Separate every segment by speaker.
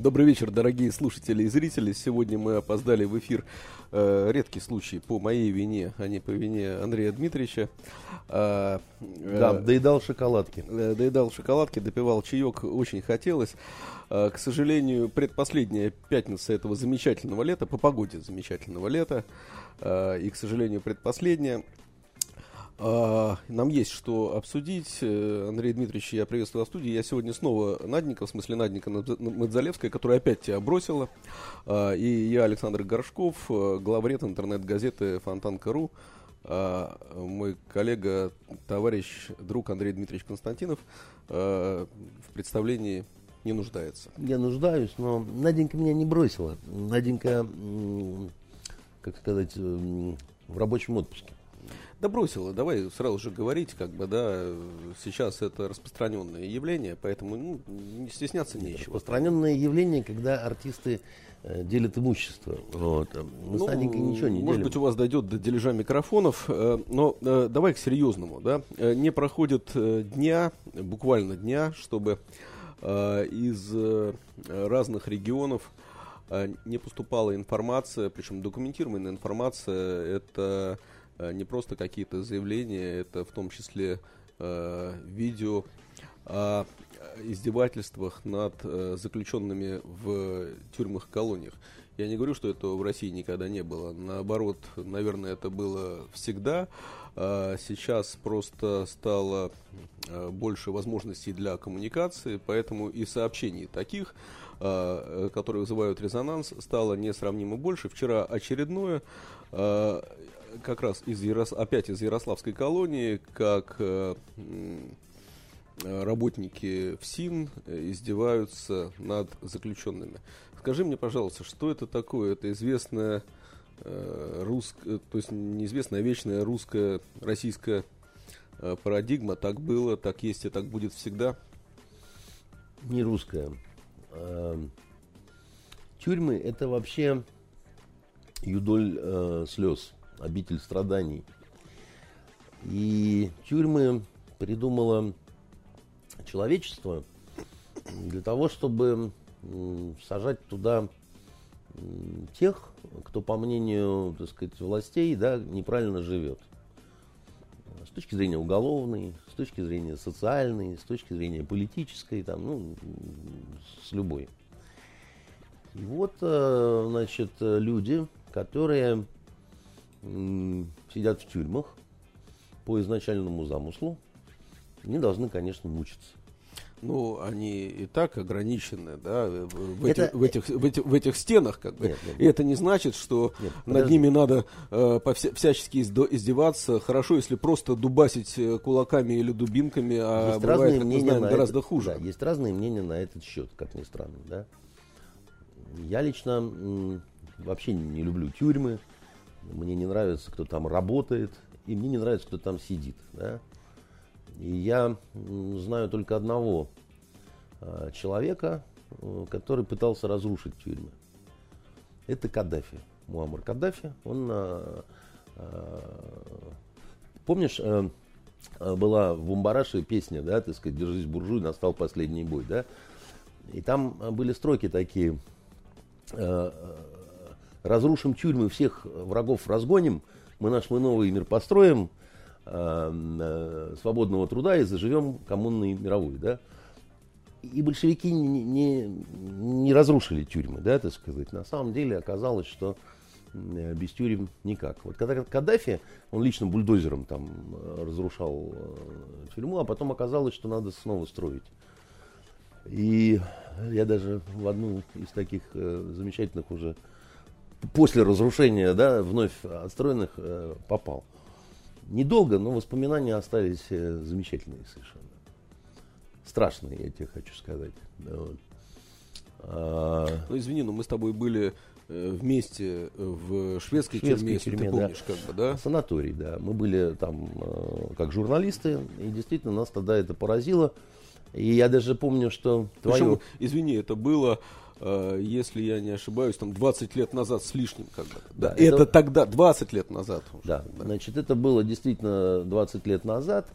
Speaker 1: Добрый вечер, дорогие слушатели и зрители. Сегодня мы опоздали в эфир. Э, редкий случай по моей вине, а не по вине Андрея Дмитриевича. А, э,
Speaker 2: Да, доедал шоколадки.
Speaker 1: э, доедал шоколадки, допивал чаек, очень хотелось. А, К сожалению, предпоследняя пятница этого замечательного лета, по погоде замечательного лета, а, и, к сожалению, предпоследняя. А, Нам есть что обсудить. Э, Андрей Дмитриевич, я приветствую вас в студии. Я сегодня снова Наденька, в смысле Наденька Надз- Мадзалевская, которая опять тебя бросила. А, И я, Александр Горшков, э, главред интернет-газеты Фонтанка.ру. А, Мой коллега, товарищ, друг Андрей Дмитриевич Константинов э, в представлении не нуждается.
Speaker 2: Я нуждаюсь, но Наденька меня не бросила. Наденька, как сказать, в рабочем отпуске.
Speaker 1: Да бросила, давай сразу же говорить, как бы, да, сейчас это распространенное явление, поэтому ну, не стесняться нечего.
Speaker 2: Распространенное явление, когда артисты э, делят имущество. Вот. Мы с
Speaker 1: Ну,
Speaker 2: Наденькой ничего не
Speaker 1: Может
Speaker 2: делим.
Speaker 1: быть, у вас дойдет до дележа микрофонов, э, но э, давай к серьезному, да. Не проходит дня, буквально дня, чтобы из разных регионов не поступала информация, причем документированная информация, это не просто какие-то заявления, это в том числе э, видео о издевательствах над э, заключенными в тюрьмах и колониях. Я не говорю, что этого в России никогда не было. Наоборот, наверное, это было всегда. Сейчас просто стало э, больше возможностей для коммуникации, поэтому и сообщений таких, э, э, которые вызывают резонанс, стало несравнимо больше. Вчера очередное, э, как раз из Ярос- опять из Ярославской колонии, как э, э, работники ФСИН э, издеваются над заключенными. Скажи мне, пожалуйста, что это такое? Это известная э, русская, то есть неизвестная, вечная русская, российская э, парадигма. Так было, так есть и так будет всегда.
Speaker 2: Не русская. А, Тюрьмы это вообще юдоль э, слез, обитель страданий. И тюрьмы придумало человечество для того, чтобы сажать туда тех, кто, по мнению, так сказать, властей, да, неправильно живет. С точки зрения уголовной, с точки зрения социальной, с точки зрения политической, там, ну, с любой. И вот, э, значит, э, люди, которые сидят в тюрьмах по изначальному замыслу, они должны, конечно, мучиться.
Speaker 1: Ну, они и так ограничены, да, в,
Speaker 2: Это-
Speaker 1: этих, в, этих, в, этих, в этих стенах, как бы.
Speaker 2: Нет, нет,
Speaker 1: И это не значит, что
Speaker 2: Нет,
Speaker 1: над
Speaker 2: подожди.
Speaker 1: ними надо э, повся- всячески издеваться. Хорошо, если просто дубасить э, кулаками или дубинками, а
Speaker 2: есть
Speaker 1: бывает,
Speaker 2: разные
Speaker 1: как мы знаем,
Speaker 2: на
Speaker 1: гораздо
Speaker 2: этот,
Speaker 1: хуже.
Speaker 2: Да, есть разные мнения на этот счет, как ни странно, да. Я лично м, вообще не люблю тюрьмы. Мне не нравится, кто там работает, и мне не нравится, кто там сидит, да. И я знаю только одного а, человека, э, который пытался разрушить тюрьмы. Это Каддафи. Муаммар Каддафи. Он а, а, помнишь, э, была в Бумбараше песня, да, так сказать, «Держись, буржуй, настал последний бой», да? И там были строки такие, э, «Разрушим тюрьмы, всех врагов разгоним, мы наш мы новый мир построим, э, э, свободного труда и заживем коммунной мировой», да? И большевики не, не, не разрушили тюрьмы, да, так сказать. На самом деле оказалось, что э, без тюрем никак. Вот когда Каддафи, он лично бульдозером там э, разрушал тюрьму, а потом оказалось, что надо снова строить. И я даже в одну из таких замечательных уже после разрушения, да, вновь отстроенных э, попал. Недолго, но воспоминания остались э, замечательные совершенно. Страшные, я тебе хочу сказать. Да, вот. А,
Speaker 1: Ну, извини, но мы с тобой были вместе в шведской,
Speaker 2: Шведской
Speaker 1: тюрьме, если
Speaker 2: тюрьме,
Speaker 1: ты
Speaker 2: да.
Speaker 1: помнишь, как бы, да?
Speaker 2: Санаторий, да. Мы были там э, как журналисты, и действительно нас тогда это поразило. И я даже помню, что твое...
Speaker 1: Причем, извини, это было, э, если я не ошибаюсь, там 20 лет назад с лишним бы.
Speaker 2: Да,
Speaker 1: это,
Speaker 2: это-
Speaker 1: тогда, 20 лет назад. уже.
Speaker 2: Да, значит, это было действительно 20 лет назад.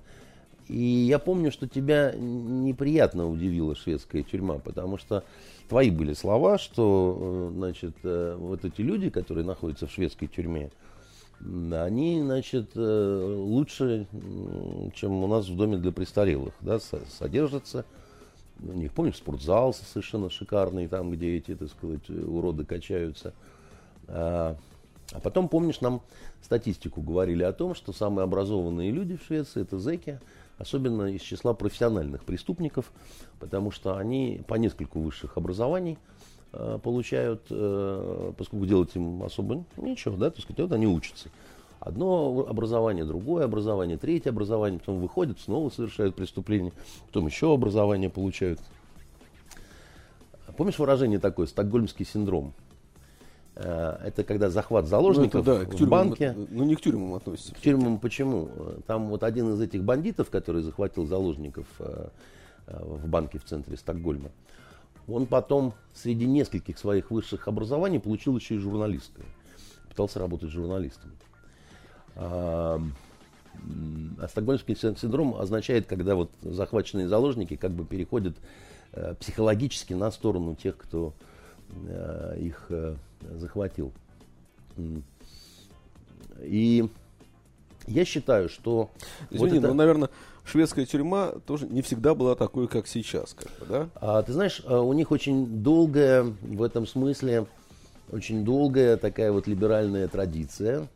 Speaker 2: И я помню, что тебя неприятно удивила шведская тюрьма, потому что твои были слова, что, э, значит, э, вот эти люди, которые находятся в шведской тюрьме, они, значит, э, лучше, чем у нас в доме для престарелых, да, со- содержатся. У них, помнишь, спортзал совершенно шикарный, там, где эти, так сказать, уроды качаются. А, а потом, помнишь, нам статистику говорили о том, что самые образованные люди в Швеции это зэки, особенно из числа профессиональных преступников, потому что они по нескольку высших образований э, получают, э, поскольку делать им особо нечего, да, так сказать, вот они учатся. Одно образование, другое образование, третье образование, потом выходят, снова совершают преступление, потом еще образование получают. Помнишь выражение такое, стокгольмский синдром? Э, Это когда захват
Speaker 1: Ну,
Speaker 2: заложников
Speaker 1: это, да, к
Speaker 2: в
Speaker 1: тюрьмам,
Speaker 2: банке.
Speaker 1: от- ну, не к тюрьмам относится.
Speaker 2: К тюрьмам почему? Там вот один из этих бандитов, который захватил заложников э, э, в банке в центре Стокгольма, он потом среди нескольких своих высших образований получил еще и журналистское. Пытался работать журналистом. А, стокгольмский син- синдром означает, когда вот захваченные заложники как бы переходят э, психологически на сторону тех, кто э, их э, захватил. И я считаю, что вот
Speaker 1: Извини,
Speaker 2: это-
Speaker 1: ну, наверное, шведская тюрьма тоже не всегда была такой, как сейчас, как бы, да?
Speaker 2: А, ты знаешь, а, у них очень долгая, в этом смысле, очень долгая такая вот либеральная традиция.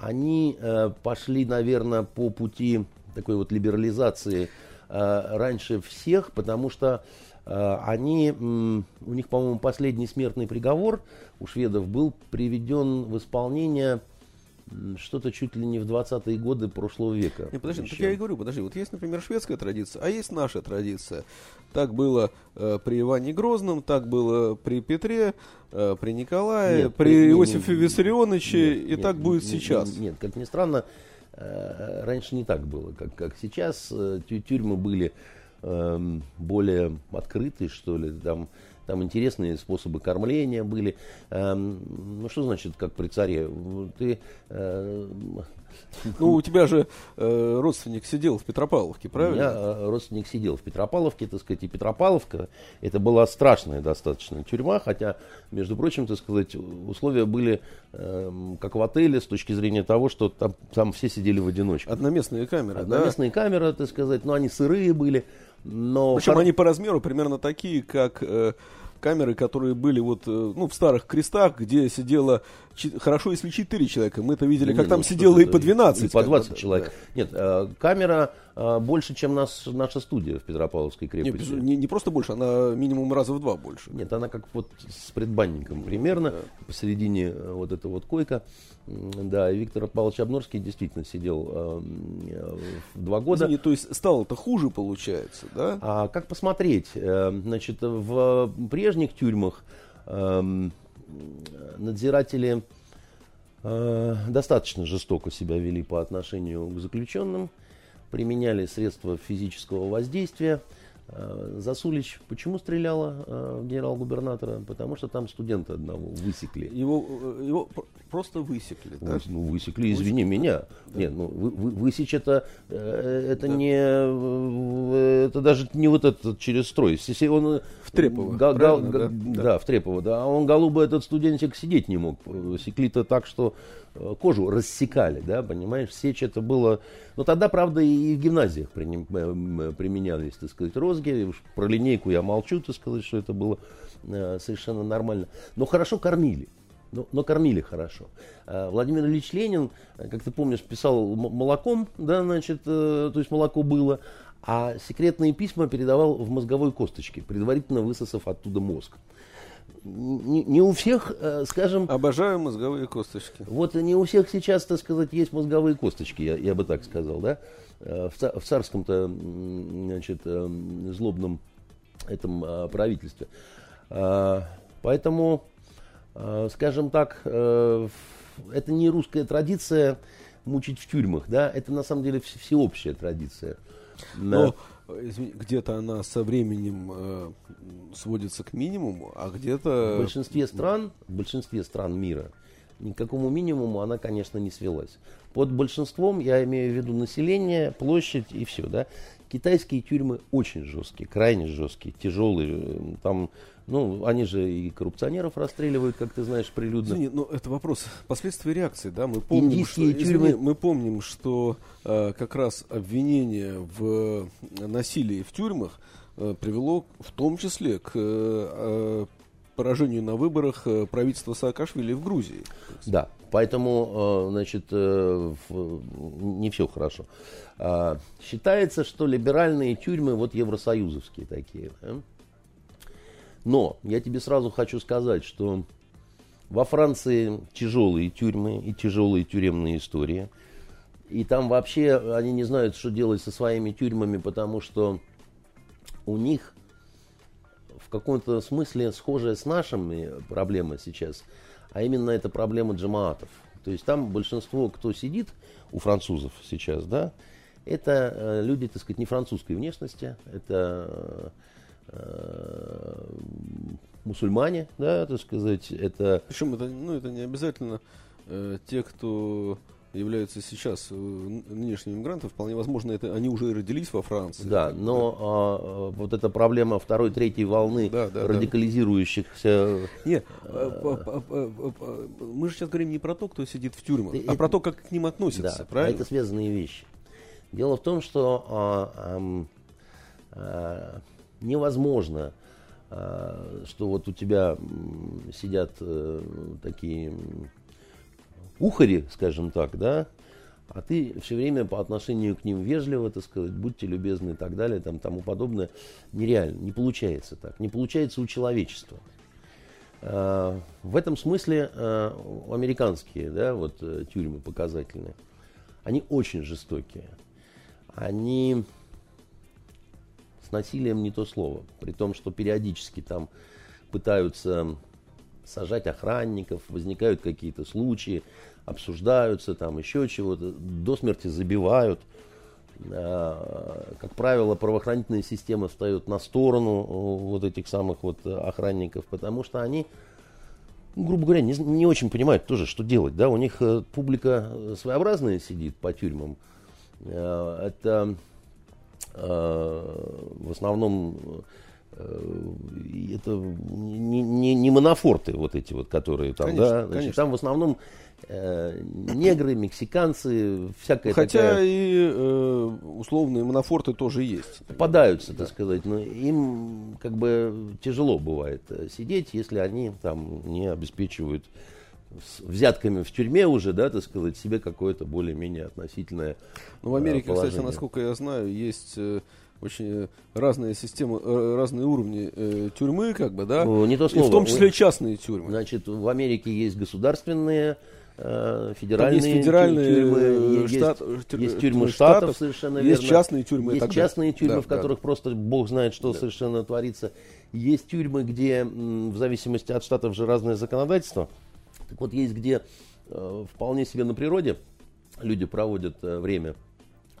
Speaker 2: Они э, пошли, наверное, по пути такой вот либерализации э, раньше всех, потому что э, они, у них, по-моему, последний смертный приговор у шведов был приведен в исполнение что-то чуть ли не в 20-е годы прошлого века.
Speaker 1: Не, подожди, ну, так
Speaker 2: еще.
Speaker 1: я и говорю, подожди, вот есть, например, шведская традиция, а есть наша традиция. Так было э, при Иване Грозном, так было при Петре, э, при Николае,
Speaker 2: Нет,
Speaker 1: при
Speaker 2: не-
Speaker 1: Иосифе
Speaker 2: не-
Speaker 1: Виссарионовиче,
Speaker 2: нет,
Speaker 1: и
Speaker 2: нет,
Speaker 1: так будет
Speaker 2: нет,
Speaker 1: сейчас.
Speaker 2: Нет, нет, как ни странно, э, раньше не так было, как, как сейчас. Э, тю- Тюрьмы были эм, более открытые, что ли, там, там интересные способы кормления были. Эм, ну, что значит, как при царе? Ты, э,
Speaker 1: Ну, у тебя же э, родственник сидел в Петропавловке,
Speaker 2: У
Speaker 1: правильно?
Speaker 2: меня э, родственник сидел в Петропавловке, так сказать, и Петропавловка, это была страшная достаточно тюрьма, хотя, между прочим, так сказать, условия были эм, как в отеле с точки зрения того, что там, там все сидели в одиночку.
Speaker 1: Одноместные камеры, да?
Speaker 2: Одноместные камеры, так сказать, но они сырые были, но...
Speaker 1: Причем
Speaker 2: хор-
Speaker 1: они по размеру примерно такие, как э, камеры, которые были вот, э, ну, в старых крестах, где сидело, чи- хорошо, если 4 человека. Мы это видели,
Speaker 2: Не,
Speaker 1: как
Speaker 2: ну,
Speaker 1: там сидело и по 12.
Speaker 2: И по
Speaker 1: как бы,
Speaker 2: 20
Speaker 1: да,
Speaker 2: человек.
Speaker 1: да.
Speaker 2: Нет, э, камера больше, чем нас, наша студия в Петропавловской
Speaker 1: Не,
Speaker 2: крепости.
Speaker 1: без- не, не просто больше, она минимум раза в два больше.
Speaker 2: Нет, она как вот с предбанником примерно, посередине э, вот эта вот койка. Да, и Виктор Павлович Обнорский действительно сидел э, в два года.
Speaker 1: Извини, то есть стало-то хуже получается, да?
Speaker 2: А как посмотреть? Э, Значит, в прежних тюрьмах эм, надзиратели э, достаточно жестоко себя вели по отношению к заключенным, применяли средства физического воздействия. Э, Засулич почему стреляла э, в генерал-губернатора? Потому что там студента одного высекли.
Speaker 1: Его, э, его пр- просто высекли, да?
Speaker 2: Ну, высекли, извини меня. Нет, ну, вы, вы- высечь это, это не, э, это даже не вот этот через строй. Если он,
Speaker 1: В Трепово,
Speaker 2: га- га- га-
Speaker 1: да?
Speaker 2: да? в Трепово, да. А он, голубый, этот студентик сидеть не мог. Секли-то так, что кожу рассекали, да, понимаешь? Сечь это было... Но тогда, правда, и в гимназиях применялись, так сказать, розги. Про линейку я молчу, так сказать, что это было э, совершенно нормально. Но хорошо кормили. Но, но кормили хорошо. А, Владимир Ильич Ленин, э, как ты помнишь, писал молоком, да, значит, э, то есть молоко было, а секретные письма передавал в мозговой косточке, предварительно высосав оттуда мозг. Не, не у всех, э, скажем,
Speaker 1: Обожаю мозговые косточки.
Speaker 2: вот не у всех сейчас, так сказать, есть мозговые косточки, я, я бы так сказал, да. Э, В, в царском-то, значит, эм, злобном этом правительстве. Поэтому Э, скажем так, э, это не русская традиция мучить в тюрьмах, да, это на самом деле всеобщая традиция.
Speaker 1: Но где-то она со временем э, сводится к минимуму, а где-то...
Speaker 2: В большинстве стран, в большинстве стран мира никакому минимуму она, конечно, не свелась. Под большинством я имею в виду население, площадь и все, да. Китайские тюрьмы очень жесткие, крайне жесткие, тяжелые. Там ну, они же и коррупционеров расстреливают, как ты знаешь, прилюдно.
Speaker 1: Извини, но это вопрос последствий реакции, да? Мы помним, Индийские что, тюрьмы... извини, мы помним, что э, как раз обвинение в насилии в тюрьмах э, привело в том числе к э, поражению на выборах э, правительства Саакашвили в Грузии.
Speaker 2: Да, поэтому, э, значит, э, не все хорошо. А, считается, что либеральные тюрьмы, вот евросоюзовские такие? Но я тебе сразу хочу сказать, что во Франции тяжелые тюрьмы и тяжелые тюремные истории. И там вообще они не знают, что делать со своими тюрьмами, потому что у них в каком-то смысле схожая с нашими проблема сейчас, а именно это проблема джамаатов. То есть там большинство, кто сидит у французов сейчас, да, это э, люди, так сказать, не французской внешности, это Э, мусульмане, да, так сказать, это...
Speaker 1: Причем это, ну, это не обязательно э, те, кто являются сейчас э, нынешними иммигрантами, вполне возможно, это они уже родились во Франции.
Speaker 2: Да, но да. А, вот эта проблема второй, третьей волны да, да, радикализирующихся...
Speaker 1: Да. Нет, мы же сейчас говорим не про то, кто сидит в тюрьмах, это, а про то, как к ним относятся, да, правильно?
Speaker 2: это связанные вещи. Дело в том, что а, а, невозможно, а, что вот у тебя сидят э, такие ухари, скажем так, да, а ты все время по отношению к ним вежливо, так сказать, будьте любезны и так далее, там, тому подобное, нереально, не получается так, не получается у человечества. А, в этом смысле а, американские, да, вот э, тюрьмы показательные, они очень жестокие. Они с насилием не то слово. При том, что периодически там пытаются сажать охранников, возникают какие-то случаи, обсуждаются там еще чего-то, до смерти забивают. А, как правило, правоохранительная система встает на сторону вот этих самых вот охранников, потому что они, грубо говоря, не, не очень понимают тоже, что делать. Да? У них э, публика своеобразная сидит по тюрьмам. А, это Э, в основном э, это не, не, не монофорты вот эти вот, которые там, конечно, да, значит, конечно. там в основном э, негры, мексиканцы, всякая
Speaker 1: Хотя
Speaker 2: такая...
Speaker 1: и э, условные монофорты тоже есть.
Speaker 2: Попадаются, да. так сказать, но им как бы тяжело бывает э, сидеть, если они там не обеспечивают с взятками в тюрьме уже, да, так сказать, себе какое-то более-менее относительное
Speaker 1: Ну, в Америке, положение. кстати, насколько я знаю, есть э, очень разные системы, э, разные уровни э, тюрьмы, как бы, да?
Speaker 2: Ну, не то слово.
Speaker 1: И в том числе частные тюрьмы.
Speaker 2: Значит, в Америке есть государственные э, федеральные,
Speaker 1: есть федеральные
Speaker 2: тюрьмы, штат, есть, есть тюрьмы штатов, штатов, совершенно
Speaker 1: есть
Speaker 2: верно.
Speaker 1: частные тюрьмы.
Speaker 2: Есть частные тюрьмы, да, в которых да. просто бог знает, что да. совершенно творится. Есть тюрьмы, где в зависимости от штатов же разное законодательство. Так вот, есть где э, вполне себе на природе люди проводят э, время,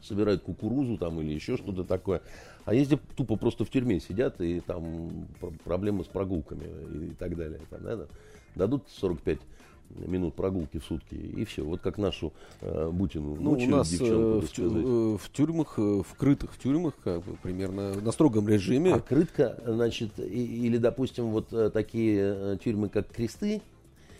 Speaker 2: собирают кукурузу там или еще что-то такое. А есть где тупо просто в тюрьме сидят и там проблемы с прогулками и, и так далее. Там, да, дадут 45 минут прогулки в сутки и все. Вот как нашу э, Бутину
Speaker 1: ну, у нас э, в, тю, э, в тюрьмах, э, в крытых тюрьмах, как бы примерно на строгом режиме.
Speaker 2: А крытка, значит, и, или, допустим, вот такие тюрьмы, как кресты,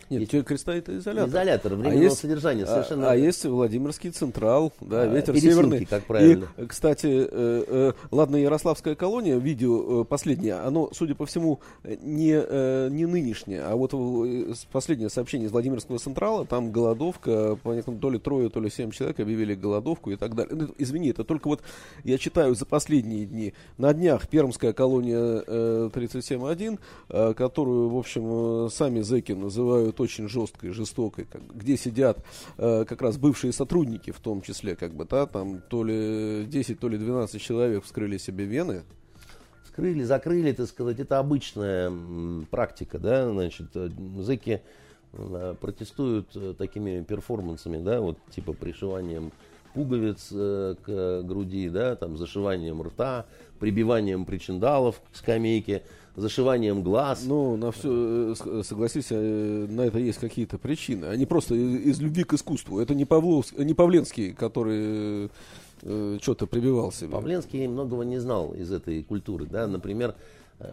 Speaker 1: нет, есть... креста это изолятор.
Speaker 2: Изолятор временного а есть, содержания. А, совершенно...
Speaker 1: А, а есть Владимирский Централ, да, а, ветер северный.
Speaker 2: как правильно.
Speaker 1: И, кстати, э, э, ладно, Ярославская колония, видео э, последнее, оно, судя по всему, не, э, не нынешнее, а вот э, последнее сообщение из Владимирского Централа, там голодовка, по некоторым, то ли трое, то ли семь человек объявили голодовку и так далее. Ну, извини, это только вот я читаю за последние дни. На днях Пермская колония э, 37.1, э, которую, в общем, э, сами зэки называют будет очень жесткой, жестокой, как, где сидят э, как раз бывшие сотрудники, в том числе, как бы, да, там то ли 10, то ли 12 человек вскрыли себе вены.
Speaker 2: Скрыли, закрыли, так сказать, это обычная практика, да, значит, э, зэки э, протестуют э, такими перформансами, да, вот типа пришиванием пуговиц к груди, да, там зашиванием рта, прибиванием причиндалов к скамейке, зашиванием глаз.
Speaker 1: Ну, на все, согласись, на это есть какие-то причины. Они просто из любви к искусству. Это не, Павлов, не Павленский, который э, что-то прибивал себе.
Speaker 2: Павленский многого не знал из этой культуры. Да? Например,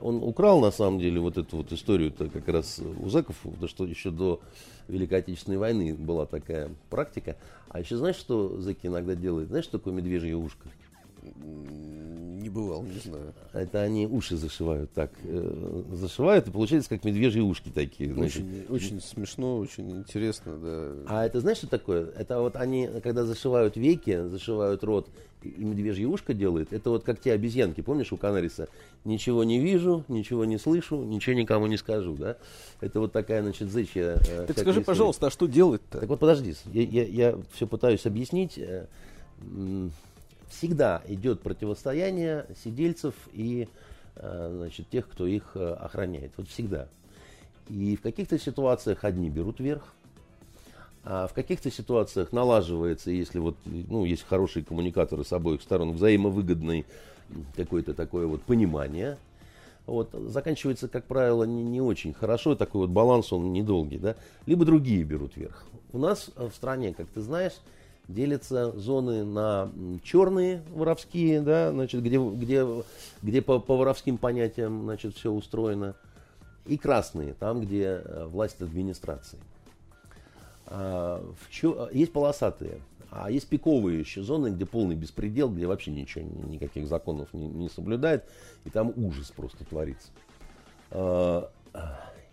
Speaker 2: он украл на самом деле вот эту вот историю-то как раз у зэков, потому что еще до Великой Отечественной войны была такая практика. А еще знаешь, что зэки иногда делают? Знаешь, что такое медвежье ушко?
Speaker 1: Не бывал, не знаю.
Speaker 2: Это они уши зашивают так. Э, зашивают, и получается как медвежьи ушки такие.
Speaker 1: Очень, очень смешно, очень интересно, да.
Speaker 2: А это знаешь, что такое? Это вот они, когда зашивают веки, зашивают рот, и медвежье ушко делают, это вот как те обезьянки, помнишь, у Канариса? Ничего не вижу, ничего не слышу, ничего никому не скажу, да? Это вот такая, значит, зычья...
Speaker 1: Э, так скажи, пожалуйста, а что делать-то?
Speaker 2: Так вот, подожди, я, я, я все пытаюсь объяснить э, всегда идет противостояние сидельцев и э, значит, тех, кто их э, охраняет. Вот всегда. И в каких-то ситуациях одни берут верх, а в каких-то ситуациях налаживается, если вот, ну, есть хорошие коммуникаторы с обоих сторон, взаимовыгодный какое-то такое вот понимание, вот, заканчивается, как правило, не, не очень хорошо, такой вот баланс, он недолгий, да, либо другие берут верх. У нас в стране, как ты знаешь, делятся зоны на черные воровские, да, значит, где, где, где по, по воровским понятиям значит, все устроено, и красные, там, где э, власть администрации. А, в чё, есть полосатые, а есть пиковые еще зоны, где полный беспредел, где вообще ничего, никаких законов не, не соблюдает, и там ужас просто творится. А,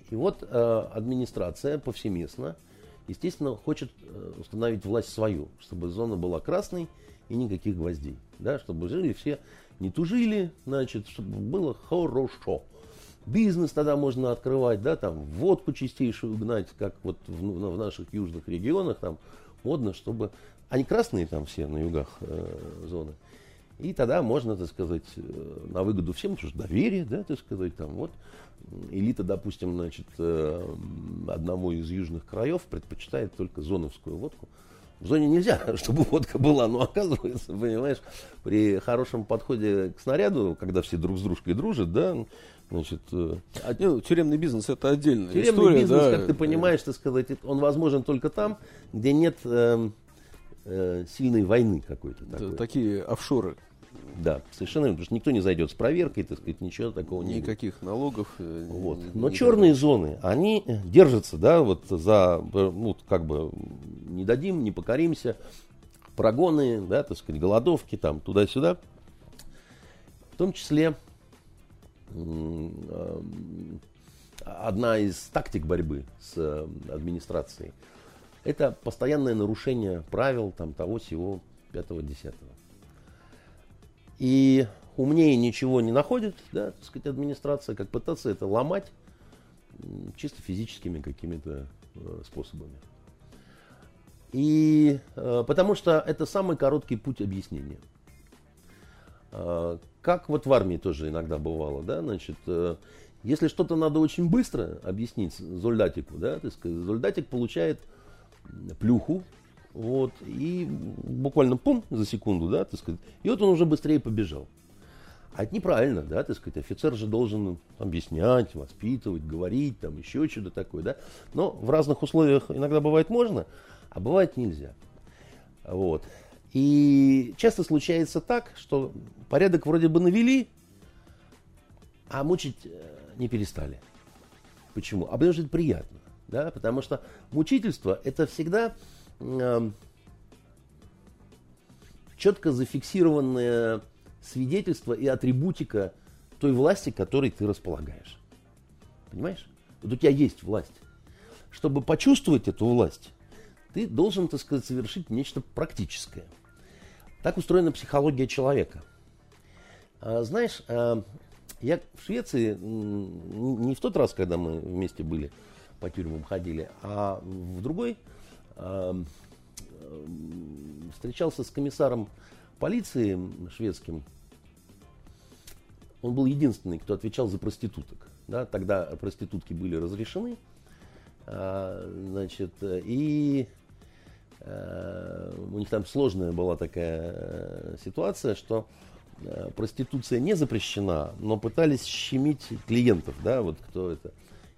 Speaker 2: и вот а, администрация повсеместно – естественно, хочет э, установить власть свою, чтобы зона была красной и никаких гвоздей. Да, чтобы жили все, не тужили, значит, чтобы было хорошо. Бизнес тогда можно открывать, да, там водку чистейшую гнать, как вот в, в наших южных регионах, там модно, чтобы... Они красные там все на югах э, зоны. И тогда можно, так сказать, э, на выгоду всем, потому что доверие, да, так сказать, там вот элита, допустим, значит, э, одного из южных краев предпочитает только зоновскую водку. В зоне нельзя, чтобы водка была, но оказывается, понимаешь, при хорошем подходе к снаряду, когда все друг с дружкой дружат, да, значит... Э,
Speaker 1: а, ну, тюремный бизнес это отдельная
Speaker 2: тюремный история. бизнес, да, как ты понимаешь, так сказать, он возможен только там, где нет э, э, сильной войны какой-то.
Speaker 1: Такой. Такие офшоры.
Speaker 2: Да, совершенно потому что никто не зайдет с проверкой, так сказать, ничего такого
Speaker 1: не Никаких будет. налогов.
Speaker 2: Э, вот. Но черные зоны, они держатся, да, вот за, ну, как бы, не дадим, не покоримся, прогоны, да, так сказать, голодовки, там, туда-сюда. В том числе э, одна из тактик борьбы с э, администрацией – это постоянное нарушение правил там, того, всего, пятого-десятого. И умнее ничего не находит, да, так сказать, администрация, как пытаться это ломать чисто физическими какими-то э, способами. И э, потому что это самый короткий путь объяснения. Э, как вот в армии тоже иногда бывало, да, значит, э, если что-то надо очень быстро объяснить зольдатику, да, так сказать, зольдатик получает плюху, вот, и буквально пум за секунду, да, так сказать, и вот он уже быстрее побежал. А это неправильно, да, так сказать, офицер же должен объяснять, воспитывать, говорить, там еще что-то такое, да. Но в разных условиях иногда бывает можно, а бывает нельзя. Вот. И часто случается так, что порядок вроде бы навели, а мучить э, не перестали. Почему? А потому что это приятно. Да? Потому что мучительство это всегда четко зафиксированное свидетельство и атрибутика той власти, которой ты располагаешь. Понимаешь? Вот у тебя есть власть. Чтобы почувствовать эту власть, ты должен, так сказать, совершить нечто практическое. Так устроена психология человека. А, знаешь, а, я в Швеции не в тот раз, когда мы вместе были, по тюрьмам ходили, а в другой встречался с комиссаром полиции шведским. он был единственный, кто отвечал за проституток. Да? Тогда проститутки были разрешены. А, значит, и а, у них там сложная была такая э, ситуация, что э, проституция не запрещена, но пытались щемить клиентов, да, вот кто это.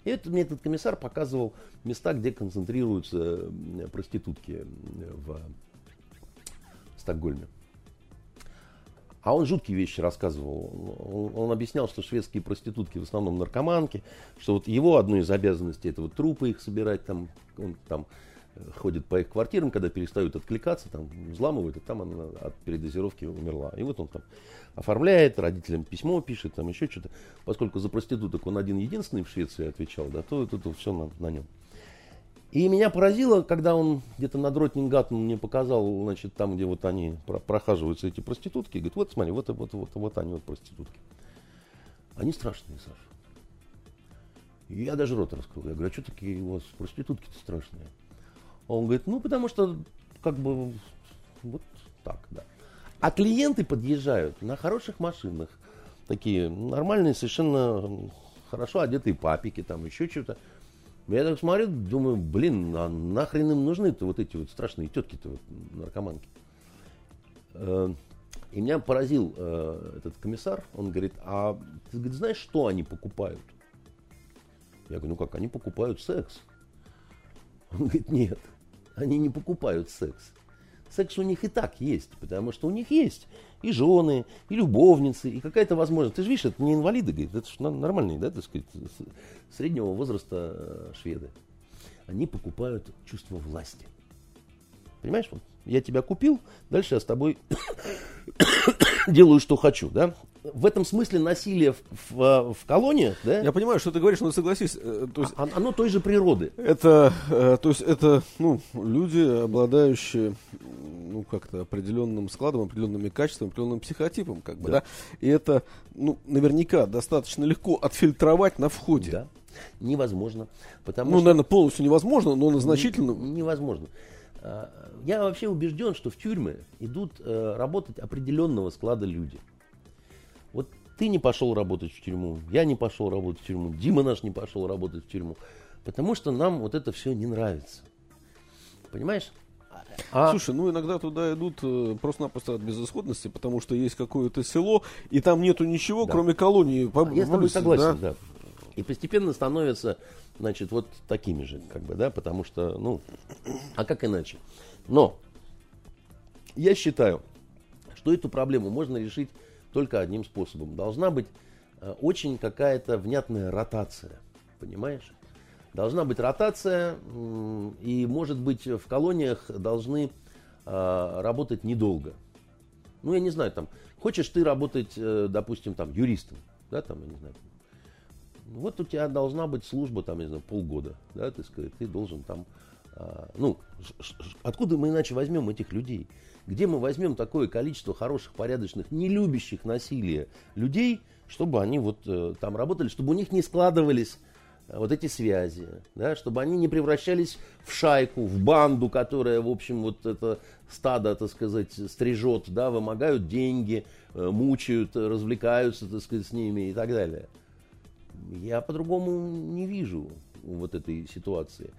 Speaker 2: И это мне этот комиссар показывал места, где концентрируются проститутки в Стокгольме. А он жуткие вещи рассказывал. Он, он объяснял, что шведские проститутки в основном наркоманки, что вот его одной из обязанностей это вот трупы их собирать, там, он там э, ходит по их квартирам, когда перестают откликаться, там взламывают, и там она от передозировки умерла. И вот он там оформляет, родителям письмо пишет, там еще что-то. Поскольку за проституток он один единственный в Швеции отвечал, да, то это, это все на, на нем. И меня поразило, когда он где-то на Дротнингаттен мне показал, значит, там, где вот они прохаживаются, эти проститутки, говорит, вот смотри, вот, вот, вот, вот они, вот проститутки. Они страшные, Саша. И я даже рот раскрыл. Я говорю, а что такие у вас проститутки-то страшные? А он говорит, ну, потому что, как бы, вот так, да. А клиенты подъезжают на хороших машинах, такие нормальные, совершенно хорошо одетые папики, там еще что-то. Я так смотрю, думаю, блин, а нахрен им нужны-то вот эти вот страшные тетки-то, вот, наркоманки. Э, и меня поразил э, этот комиссар, он говорит, а ты говорит, знаешь, что они покупают? Я говорю, ну как, они покупают секс. Он говорит, нет, они не покупают секс секс у них и так есть, потому что у них есть и жены, и любовницы, и какая-то возможность. Ты же видишь, это не инвалиды, говорит, это же нормальные, да, так сказать, среднего возраста э, шведы. Они покупают чувство власти. Понимаешь, вот, я тебя купил, дальше я с тобой делаю, что хочу, да? в этом смысле насилие в, в, в колониях, да?
Speaker 1: Я понимаю, что ты говоришь, но согласись. Э,
Speaker 2: то есть, а, оно той же природы.
Speaker 1: Это, э, то есть это, ну, люди, обладающие, ну, как-то определенным складом, определенными качествами, определенным психотипом, как бы, да. да? И это, ну, наверняка достаточно легко отфильтровать на входе.
Speaker 2: Да. Невозможно. Потому
Speaker 1: ну,
Speaker 2: что...
Speaker 1: наверное, полностью невозможно, но значительно.
Speaker 2: Невозможно. А, я вообще убежден, что в тюрьмы идут э, работать определенного склада люди. Вот ты не пошел работать в тюрьму, я не пошел работать в тюрьму, Дима наш не пошел работать в тюрьму, потому что нам вот это все не нравится. Понимаешь?
Speaker 1: А... Слушай, ну иногда туда идут э, просто-напросто от безысходности, потому что есть какое-то село, и там нету ничего, да. кроме колонии.
Speaker 2: По- Я с тобой согласен, да? да. И постепенно становятся, значит, вот такими же, как бы, да, потому что, ну, а как иначе? Но я считаю, что эту проблему можно решить только одним способом. Должна быть э, очень какая-то внятная ротация, понимаешь? Должна быть ротация, и, может быть, в колониях должны э, работать недолго. Ну, я не знаю, там, хочешь ты работать, э, допустим, там, юристом, да, там, я не знаю, вот у тебя должна быть служба, там, я не знаю, полгода, да, ты сказать, ты должен там, ну, откуда мы иначе возьмем этих людей? Где мы возьмем такое количество хороших, порядочных, не любящих насилия людей, чтобы они вот э, там работали, чтобы у них не складывались вот эти связи, да, чтобы они не превращались в шайку, в банду, которая, в общем, вот это стадо, так сказать, стрижет, да, вымогают деньги, э, мучают, развлекаются, так сказать, с ними и так далее. Я по-другому не вижу вот этой ситуации.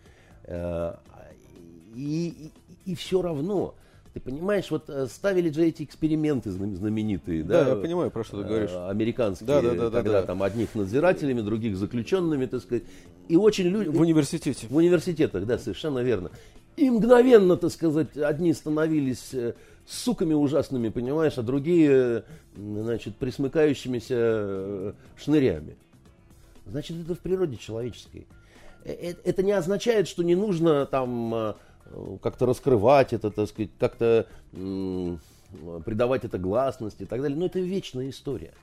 Speaker 2: И, и, и все равно ты понимаешь, вот э, ставили же эти эксперименты знаменитые, да?
Speaker 1: Да, я понимаю, про что ты говоришь.
Speaker 2: Э, американские, да, да, да, когда да, да. там одних надзирателями, других заключенными, так сказать. И очень люди...
Speaker 1: В университете.
Speaker 2: В университетах, да, совершенно верно. И мгновенно, так сказать, одни становились э, суками ужасными, понимаешь, а другие, значит, присмыкающимися шнырями. Значит, это в природе человеческой. Это не означает, что не нужно там как-то раскрывать это, так сказать, как-то придавать это гласности и так далее. Но это вечная история.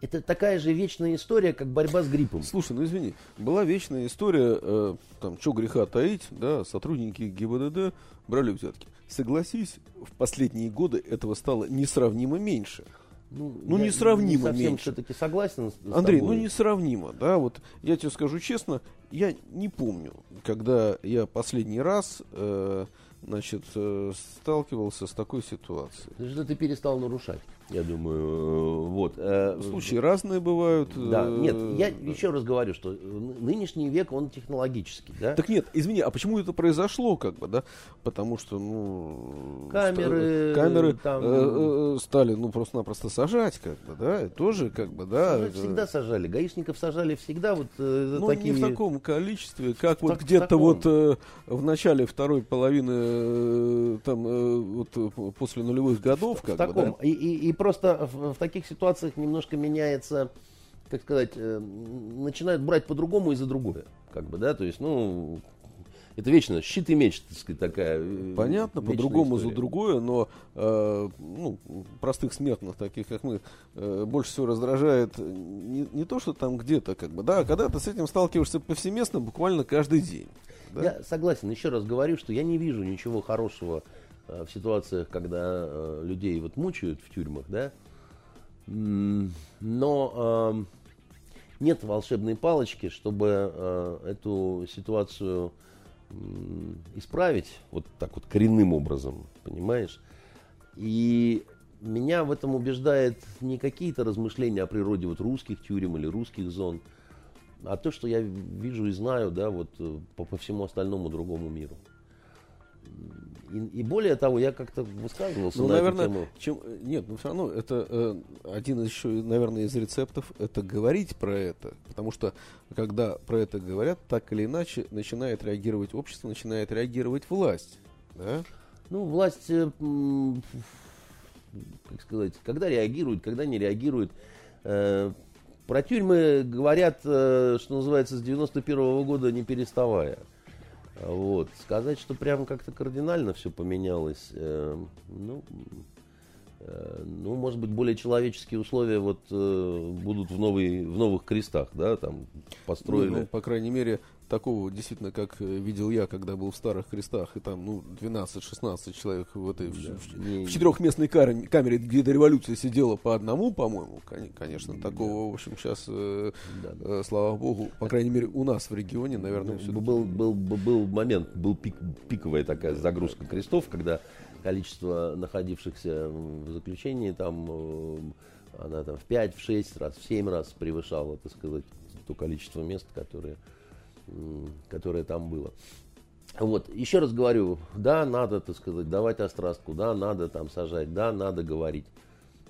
Speaker 2: Это такая же вечная история, как борьба с гриппом.
Speaker 1: Слушай, ну извини, была вечная история, э, там, что греха таить, да, сотрудники ГИБДД брали взятки. Согласись, в последние годы этого стало несравнимо меньше. Ну, ну я несравнимо не меньше.
Speaker 2: все-таки согласен с,
Speaker 1: Андрей,
Speaker 2: тобой.
Speaker 1: ну несравнимо, да, вот я тебе скажу честно, я не помню, когда я последний раз э, значит, э, сталкивался с такой ситуацией.
Speaker 2: Что ты перестал нарушать, я думаю. э, Вот. э,
Speaker 1: Случаи разные бывают.
Speaker 2: Да,
Speaker 1: э,
Speaker 2: нет, я еще раз говорю, что нынешний век, он технологический, да?
Speaker 1: Так нет, извини, а почему это произошло, как бы, да? Потому что, ну...
Speaker 2: Камеры,
Speaker 1: ста- камеры
Speaker 2: там-
Speaker 1: э, стали, ну, просто-напросто сажать, как бы, да? И тоже, как бы, да...
Speaker 2: Сажать всегда сажали. Гаишников сажали всегда вот э,
Speaker 1: Ну,
Speaker 2: такие...
Speaker 1: не в таком количестве, как
Speaker 2: В
Speaker 1: вот
Speaker 2: так- в
Speaker 1: где-то вот э, в начале второй половины, э, там, э, вот после нулевых годов,
Speaker 2: в
Speaker 1: как бы,
Speaker 2: таком.
Speaker 1: да?
Speaker 2: И, и- и просто в, в таких ситуациях немножко меняется, как сказать, э, начинают брать по-другому и за другое. Как бы, да, то есть, ну, это вечно щит и меч, так сказать, такая. э,
Speaker 1: Понятно, по-другому за другое, но э, ну, простых смертных, таких как мы, э, больше всего раздражает не, не то, что там где-то, как бы, да, а когда ты с этим сталкиваешься повсеместно, буквально каждый день. да.
Speaker 2: Я согласен, еще раз говорю, что я не вижу ничего хорошего в ситуациях, когда э, людей вот мучают в тюрьмах, да. Но эм, нет волшебной палочки, чтобы э, эту ситуацию исправить вот так вот коренным образом, понимаешь? И меня в этом убеждает не какие-то размышления о природе вот русских тюрем или русских зон, а то, что я вижу и знаю, да, вот э, по, по всему остальному другому миру. И, и более того, я как-то высказывался
Speaker 1: Ну,
Speaker 2: на
Speaker 1: наверное,
Speaker 2: эту тему.
Speaker 1: чем, нет, ну все равно это э, один из еще, наверное, из рецептов это говорить про это, потому что когда про это говорят, так или иначе начинает реагировать общество, начинает реагировать власть, да?
Speaker 2: Ну, власть, э, как сказать, когда реагирует, когда не реагирует. Э, Про тюрьмы говорят, э, что называется, с 91 года не переставая. Вот. Сказать, что прям как-то кардинально все поменялось, э, ну, э, ну, может быть, более человеческие условия вот э, будут в, новый, в новых крестах, да, там построили.
Speaker 1: Ну, ну, по крайней мере, такого действительно, как э, видел я, когда был в Старых Крестах, и там, ну, 12-16 человек в этой,
Speaker 2: Да.
Speaker 1: в,
Speaker 2: Не-
Speaker 1: в четырехместной кар- камере, где до революции сидела по одному, по-моему, конечно, такого, в общем, сейчас,
Speaker 2: Да.
Speaker 1: слава богу, по крайней мере, у нас в регионе, наверное, все
Speaker 2: был, был, был, был момент, был пик, пиковая такая загрузка крестов, когда количество находившихся в заключении там, э, она там в 5, в 6 раз, в 7 раз превышала, так сказать, то количество мест, которые, которое там было. Вот, еще раз говорю, да, надо, так сказать, давать острастку, да, надо там сажать, да, надо говорить.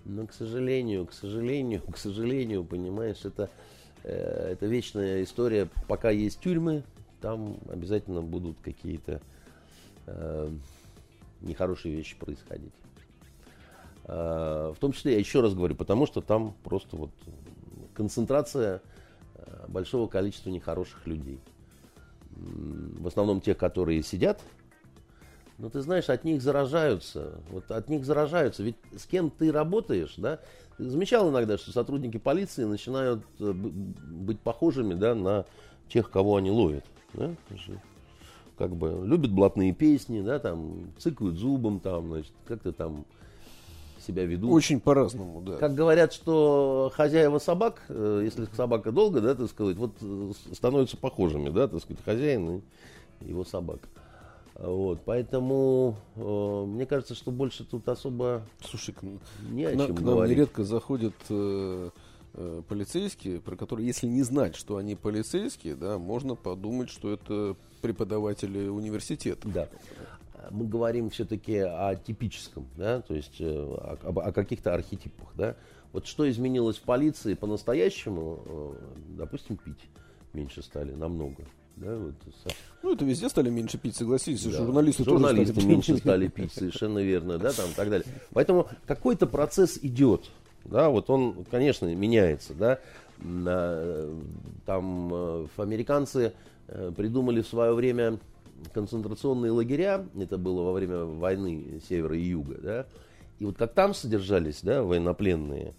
Speaker 2: Но, к сожалению, к сожалению, к сожалению, понимаешь, это, э, это вечная история. Пока есть тюрьмы, там обязательно будут какие-то э, нехорошие вещи происходить. Э, в том числе, я еще раз говорю, потому что там просто вот концентрация большого количества нехороших людей. В основном тех, которые сидят, но ты знаешь, от них заражаются. Вот от них заражаются. Ведь с кем ты работаешь, да? Ты замечал иногда, что сотрудники полиции начинают э, быть похожими, да, на тех, кого они ловят. Да? Как бы любят блатные песни, да, там цыкают зубом, там, значит, как-то там себя ведут.
Speaker 1: Очень по-разному, да.
Speaker 2: Как говорят, что хозяева собак, э, если собака долго, да, так сказать, вот э, становятся похожими, да, так сказать, хозяин и его собака. Вот, поэтому э, мне кажется, что больше тут особо
Speaker 1: Слушай, к,
Speaker 2: не о
Speaker 1: к
Speaker 2: чем
Speaker 1: к нам
Speaker 2: говорить.
Speaker 1: нередко заходят э, э, полицейские, про которые, если не знать, что они полицейские, да, можно подумать, что это преподаватели университета.
Speaker 2: Да. Мы говорим все-таки о типическом, да, то есть э, о, о каких-то архетипах, да. Вот что изменилось в полиции по-настоящему, э, допустим, пить меньше стали намного, да, вот
Speaker 1: Ну, это везде стали меньше пить, согласитесь.
Speaker 2: Да.
Speaker 1: Журналисты,
Speaker 2: Журналисты
Speaker 1: тоже стали
Speaker 2: меньше стали пить, совершенно верно, да, там и так далее. Поэтому какой-то процесс идет, да, вот он, конечно, меняется, да. А, Там э, американцы придумали в свое время концентрационные лагеря, это было во время войны севера и юга, да. И вот как там содержались, да, военнопленные,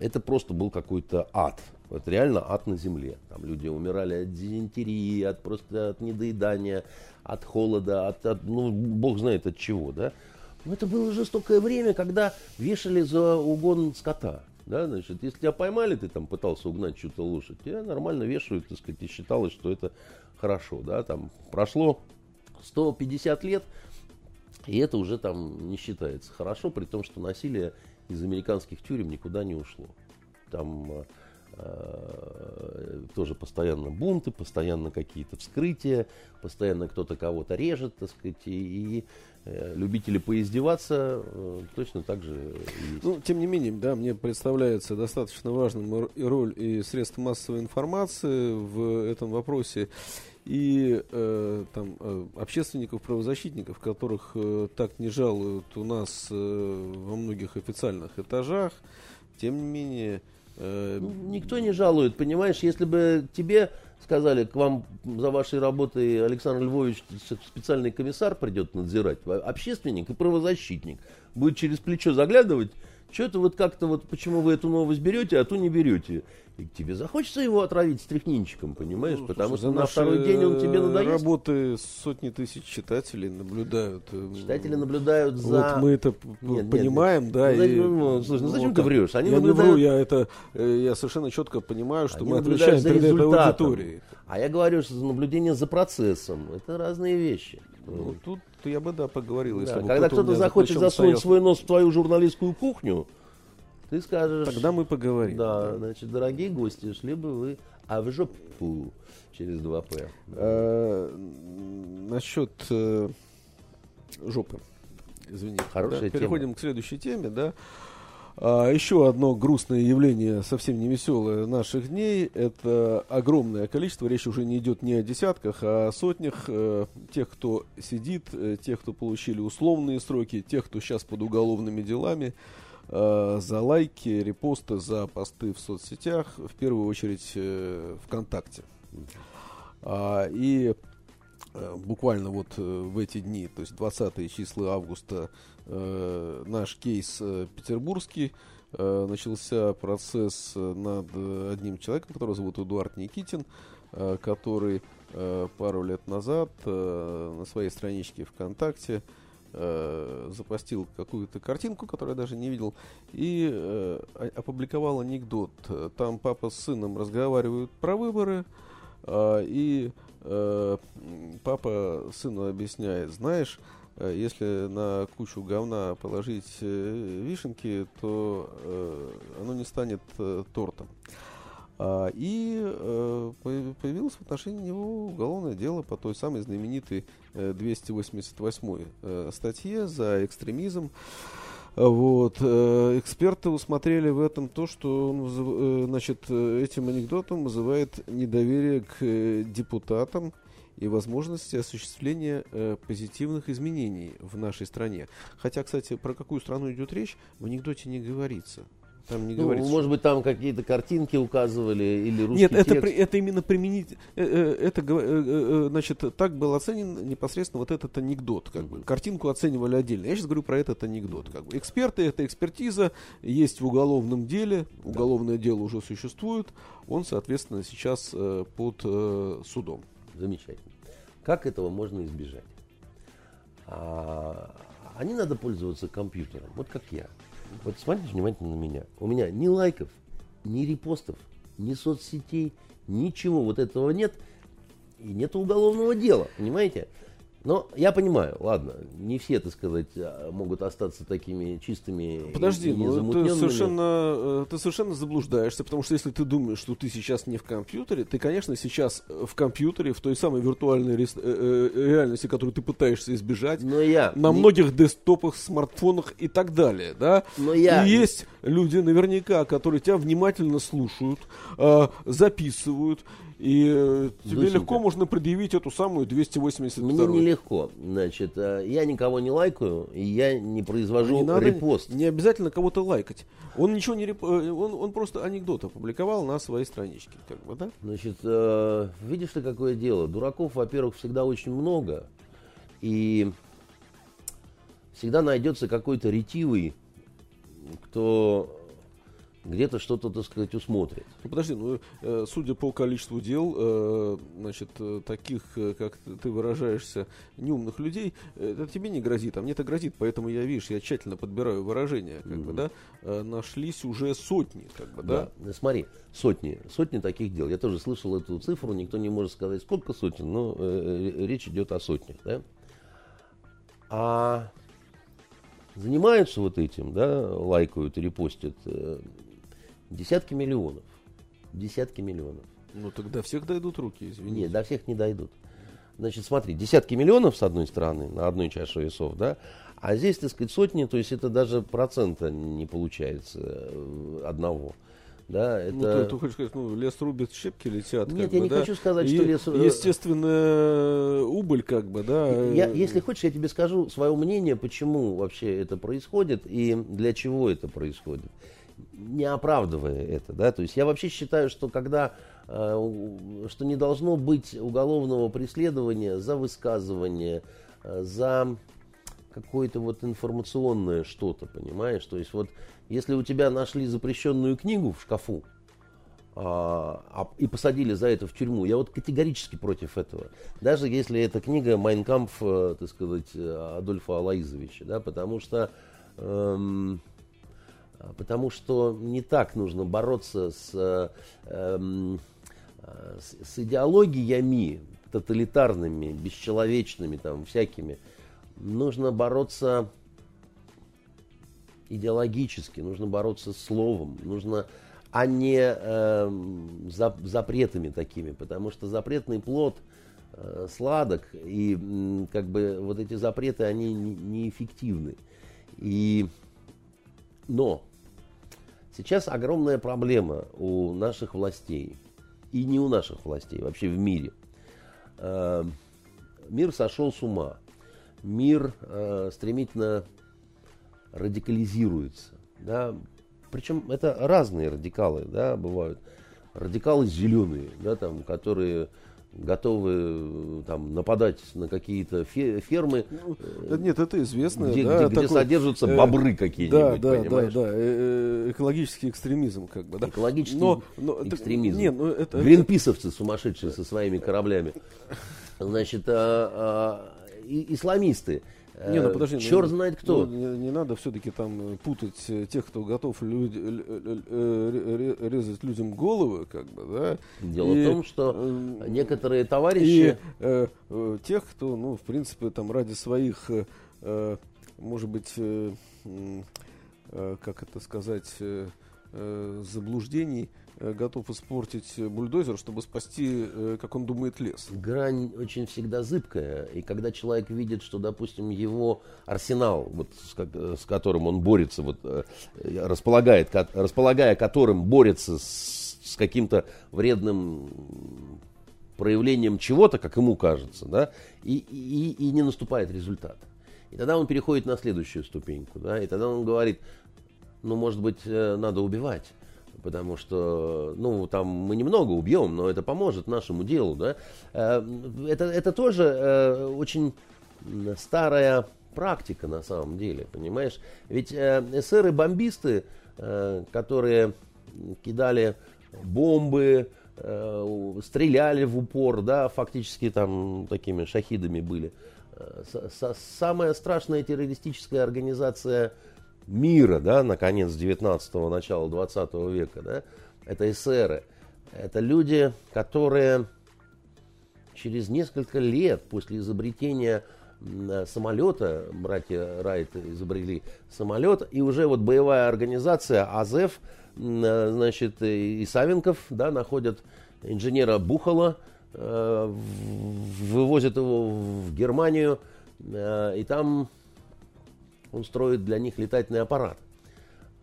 Speaker 2: это просто был какой-то ад. Это реально ад на земле. Там люди умирали от дизентерии, от просто от недоедания, от холода, от, от, ну, бог знает от чего, да. Но это было жестокое время, когда вешали за угон скота. Да, значит, если тебя поймали, ты там пытался угнать чью-то лошадь, тебя нормально вешают, так сказать, и считалось, что это хорошо, да, там прошло 150 лет, И это уже там не считается хорошо, при том, что насилие из американских тюрем никуда не ушло. Там э, тоже постоянно бунты, постоянно какие-то вскрытия, постоянно кто-то кого-то режет, так сказать, и, и э, любители поиздеваться э, точно так же есть.
Speaker 1: Ну, тем не менее, да, мне представляется достаточно важным роль и средств массовой информации в этом вопросе и э, там э, общественников, правозащитников, которых э, так не жалуют у нас э, во многих официальных этажах, тем не менее
Speaker 2: Э, ну, никто не жалует, понимаешь, если бы тебе сказали, к вам за вашей работой Александр Львович специальный комиссар придет надзирать, общественник и правозащитник будет через плечо заглядывать, что это вот как-то вот, почему вы эту новость берете, а ту не берете? И тебе захочется его отравить стряхнинчиком, понимаешь? Ну, Потому слушай, что на второй день он тебе надоест.
Speaker 1: работы сотни тысяч читателей наблюдают. Э,
Speaker 2: читатели наблюдают за...
Speaker 1: Вот мы это нет, понимаем, нет, да.
Speaker 2: Ну, и... ну, слушай, ну зачем ну, ты врешь?
Speaker 1: Они я наблюдают... не вру, я, это, э, я совершенно четко понимаю, что Они мы отвечаем перед этой аудиторией.
Speaker 2: А я говорю, что наблюдение за процессом. Это разные вещи.
Speaker 1: Ну, тут я бы, да, поговорил.
Speaker 2: Да, если когда кто-то захочет засунуть стоял... свой нос в твою журналистскую кухню, ты скажешь...
Speaker 1: Тогда мы поговорим.
Speaker 2: Да, да. значит, дорогие гости, шли бы вы а в жопу через 2П.
Speaker 1: А, насчет э, жопы. Извините.
Speaker 2: Хорошая
Speaker 1: да, Переходим к следующей теме, да. А, еще одно грустное явление, совсем не веселое наших дней, это огромное количество, речь уже не идет не о десятках, а о сотнях э, тех, кто сидит, э, тех, кто получили условные сроки, тех, кто сейчас под уголовными делами, э, за лайки, репосты, за посты в соцсетях, в первую очередь э, ВКонтакте. А, и э, буквально вот э, в эти дни, то есть 20 числа августа, э, наш кейс э, петербургский, э, начался процесс над одним человеком, которого зовут Эдуард Никитин, э, который э, пару лет назад э, на своей страничке ВКонтакте э, запостил какую-то картинку, которую я даже не видел, и э, опубликовал анекдот. Там папа с сыном разговаривают про выборы, э, и э, папа сыну объясняет, знаешь, э, если на кучу говна положить э, вишенки, то э, оно не станет э, тортом. А, и э, появилось в отношении него уголовное дело по той самой знаменитой 288 э, статье за экстремизм. Вот. Э, эксперты усмотрели в этом то, что он, значит, этим анекдотом вызывает недоверие к депутатам и возможности осуществления э, позитивных изменений в нашей стране. Хотя, кстати, про какую страну идет речь, в анекдоте не говорится.
Speaker 2: Там не ну, говорится, может быть, там какие-то картинки указывали или русский
Speaker 1: Нет,
Speaker 2: текст.
Speaker 1: это, это именно применить, э, э, это, э, значит, так был оценен непосредственно вот этот анекдот. Как бы. Картинку оценивали отдельно. Я сейчас говорю про этот анекдот. Как бы. Эксперты, это экспертиза, есть в уголовном деле, уголовное дело уже существует, он, соответственно, сейчас под судом.
Speaker 2: Замечательно. Как этого можно избежать? А, а не надо пользоваться компьютером, вот как я. Вот смотрите внимательно на меня. У меня ни лайков, ни репостов, ни соцсетей, ничего вот этого нет. И нет уголовного дела, понимаете? Но я понимаю, ладно, не все, так сказать, а, могут остаться такими чистыми
Speaker 1: Подожди, ну ты совершенно, э, ты совершенно заблуждаешься, потому что если ты думаешь, что ты сейчас не в компьютере, ты, конечно, сейчас в компьютере, в той самой виртуальной э, э, реальности, которую ты пытаешься избежать,
Speaker 2: Но я
Speaker 1: на не... многих десктопах, смартфонах и так далее, да?
Speaker 2: Но я...
Speaker 1: И есть люди наверняка, которые тебя внимательно слушают, записывают, и э, тебе Доченька. легко можно предъявить эту самую 282.
Speaker 2: Мне нелегко. Значит, э, я никого не лайкаю, и я не произвожу не надо, репост.
Speaker 1: Не обязательно кого-то лайкать. Он ничего не реп... Э, он, он просто анекдот опубликовал на своей страничке. Как бы, да?
Speaker 2: Значит, видишь ты, какое дело? Дураков, во-первых, всегда очень много. И всегда найдется какой-то ретивый, кто где-то что-то, так сказать, усмотрит.
Speaker 1: Ну, подожди, ну, э, судя по количеству дел, э, значит, э, таких, как ты выражаешься, неумных людей, это тебе не грозит, а мне это грозит, поэтому я, видишь, я тщательно подбираю выражения, как mm-hmm. бы, да, э, нашлись уже сотни, как бы, да.
Speaker 2: да. Смотри, сотни, сотни таких дел. Я тоже слышал эту цифру, никто не может сказать, сколько сотен, но э, речь идет о сотнях, да. А занимаются вот этим, да, лайкают репостят э, десятки миллионов. Десятки миллионов.
Speaker 1: Ну тогда всех дойдут руки, извините.
Speaker 2: Нет, до всех не дойдут. Значит, смотри, десятки миллионов с одной стороны, на одной чаше весов, да, а здесь, так сказать, сотни, то есть это даже процента не получается э, одного. Да, это...
Speaker 1: Ну, ты, ты хочешь сказать, ну, лес рубит, щепки летят.
Speaker 2: Нет, я
Speaker 1: бы,
Speaker 2: не
Speaker 1: да?
Speaker 2: хочу сказать,
Speaker 1: И-
Speaker 2: что лес...
Speaker 1: Естественная убыль, как бы, да.
Speaker 2: Я,
Speaker 1: э,
Speaker 2: если хочешь, я тебе скажу свое мнение, почему вообще это происходит и для чего это происходит, не оправдывая это, да, то есть я вообще считаю, что когда, э, что не должно быть уголовного преследования за высказывание, э, за какое-то вот информационное что-то, понимаешь, то есть вот если у тебя нашли запрещенную книгу в шкафу, а, а- и посадили за это в тюрьму. Я вот категорически против этого. Даже если эта книга Майнкамп, так сказать, э, Адольфа Алаизовича, да, потому что эм, потому что не так нужно бороться с, э, эм, э, с, с идеологиями тоталитарными, бесчеловечными, там, всякими. Нужно бороться идеологически, нужно бороться словом, нужно, а не эм, за- запретами такими, потому что запретный плод э, сладок, и м, как бы вот эти запреты, они не- неэффективны. И, но сейчас огромная проблема у наших властей, и не у наших властей, вообще в мире. Э, мир сошел с ума, мир э, стремительно радикализируется. Да? Причем это разные радикалы, да, бывают. Радикалы зеленые, да, там, которые готовы э, там, нападать на какие-то фе- фермы,
Speaker 1: э, Нет, это известно.
Speaker 2: где,
Speaker 1: да,
Speaker 2: где- где
Speaker 1: такой,
Speaker 2: содержатся
Speaker 1: э,
Speaker 2: бобры
Speaker 1: Да,
Speaker 2: какие-нибудь,
Speaker 1: да, да,
Speaker 2: понимаешь?
Speaker 1: да. э, э, Экологический экстремизм, как бы, да.
Speaker 2: Экологический
Speaker 1: Но- но это-
Speaker 2: экстремизм.
Speaker 1: Не, ну это,
Speaker 2: Гринписовцы сумасшедшие со своими кораблями. Значит, а, а, и- исламисты.
Speaker 1: Не, ну подожди. ну,
Speaker 2: Черт знает кто.
Speaker 1: ну, не, не надо все-таки там э, путать э, тех, кто готов люд- э, резать людям головы, как бы, да.
Speaker 2: Дело
Speaker 1: и,
Speaker 2: в том, что
Speaker 1: э,
Speaker 2: некоторые
Speaker 1: И
Speaker 2: товарищи...
Speaker 1: э, э, тех, кто, ну, в принципе, там ради своих, э, э, может быть, э, э, как это сказать, э, э, заблуждений, э, готов испортить э, бульдозер, чтобы спасти, э, как он думает, лес.
Speaker 2: Грань очень всегда зыбкая, и когда человек видит, что, допустим, его арсенал, вот с, с которым он борется, вот, э, располагает, располагая которым борется с, с каким-то вредным проявлением чего-то, как ему кажется, да, и, и, и не наступает результат. И тогда он переходит на следующую ступеньку, да, и тогда он говорит, ну, может быть, э, надо убивать, потому что, ну, там мы немного убьем, но это поможет нашему делу, да. Э, Это, это тоже э, очень старая практика на самом деле, понимаешь? Ведь э, эсеры-бомбисты, которые кидали бомбы, стреляли в упор, да, фактически там такими шахидами были. Самая страшная террористическая организация мира, да, на конец 19-го, начала 20 века, да, это эсеры. Это люди, которые через несколько лет после изобретения э, самолета, братья Райт изобрели самолет, и уже вот боевая организация АЗЭФ, м, э, значит, и Савенков, да, находят инженера Бухала, э, вывозят его в Германию, и там он строит для них летательный аппарат.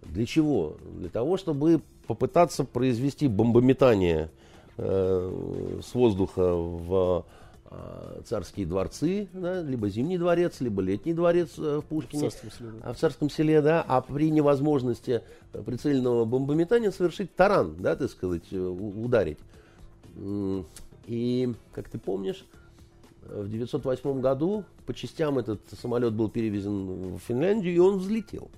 Speaker 2: Для чего? Для того, чтобы попытаться произвести бомбометание э, с воздуха в э, царские дворцы, да, либо Зимний дворец, либо Летний дворец э, в Пушкине.
Speaker 1: Царском селе, да.
Speaker 2: А в царском селе, да, а при невозможности э, прицельного бомбометания совершить таран, да, так сказать, э, ударить. И, как ты помнишь, в 908 году по частям этот самолет был перевезен в Финляндию, и он взлетел.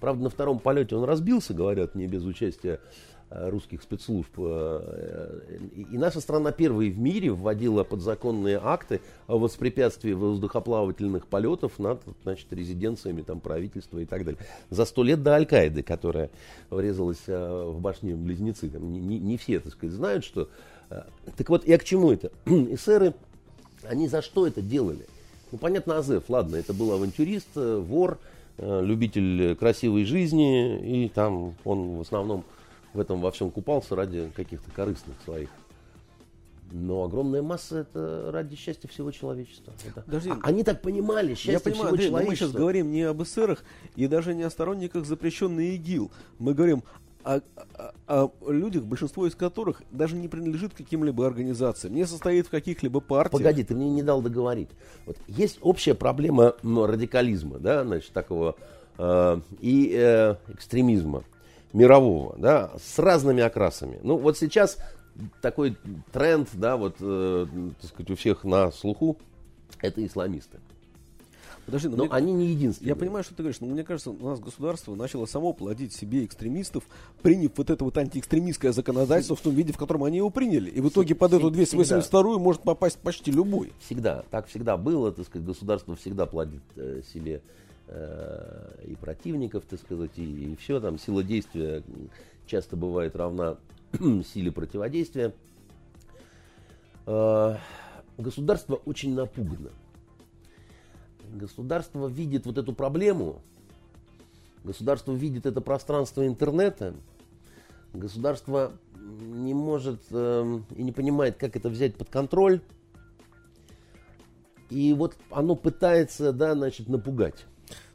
Speaker 2: Правда, на втором полете он разбился, говорят мне, без участия э, русских спецслужб. Э, э, И наша страна первой в мире вводила подзаконные акты о воспрепятствии воздухоплавательных полетов над значит, резиденциями там, правительства и так далее. За сто лет до Аль-Каиды, которая врезалась в башни Близнецы. Там не, не- не все, так сказать, знают, что... Так вот, я к чему это? Эсеры, они за что это делали? Ну, понятно, Азеф, ладно, это был авантюрист, э, вор, э, любитель красивой жизни, и там он в основном в этом во всем купался ради каких-то корыстных своих. Но огромная масса это ради счастья всего человечества. Это-
Speaker 1: Подожди.
Speaker 2: А- Они так понимали счастье
Speaker 1: Я понимаю,
Speaker 2: всего
Speaker 1: Андрей, но мы
Speaker 2: человечества.
Speaker 1: сейчас говорим не об эсерах и даже не о сторонниках запрещенной ИГИЛ. Мы говорим о, о- о людях, большинство из которых даже не принадлежит к каким-либо организациям, не состоит в каких-либо партиях.
Speaker 2: Погоди, ты мне не дал договорить. Вот есть общая проблема радикализма, да, значит, такого э, и э, экстремизма мирового, да, с разными окрасами. Ну, вот сейчас такой тренд, да, вот, э, так сказать, у всех на слуху, это исламисты.
Speaker 1: Подожди, но
Speaker 2: Но
Speaker 1: мне-
Speaker 2: они не единственные.
Speaker 1: Я понимаю, что ты говоришь, но мне кажется, у нас государство начало само плодить себе экстремистов, приняв вот это вот антиэкстремистское законодательство в том виде, в котором они его приняли. И в итоге под эту 282 может попасть почти любой.
Speaker 2: Всегда, так всегда было, так сказать, государство всегда плодит э, себе э, и противников, так сказать, и, все там, сила действия часто бывает равна силе противодействия. Э, государство очень напугано. Государство видит вот эту проблему, государство видит это пространство интернета, государство не может эм, и не понимает, как это взять под контроль. И вот оно пытается, да, значит, напугать.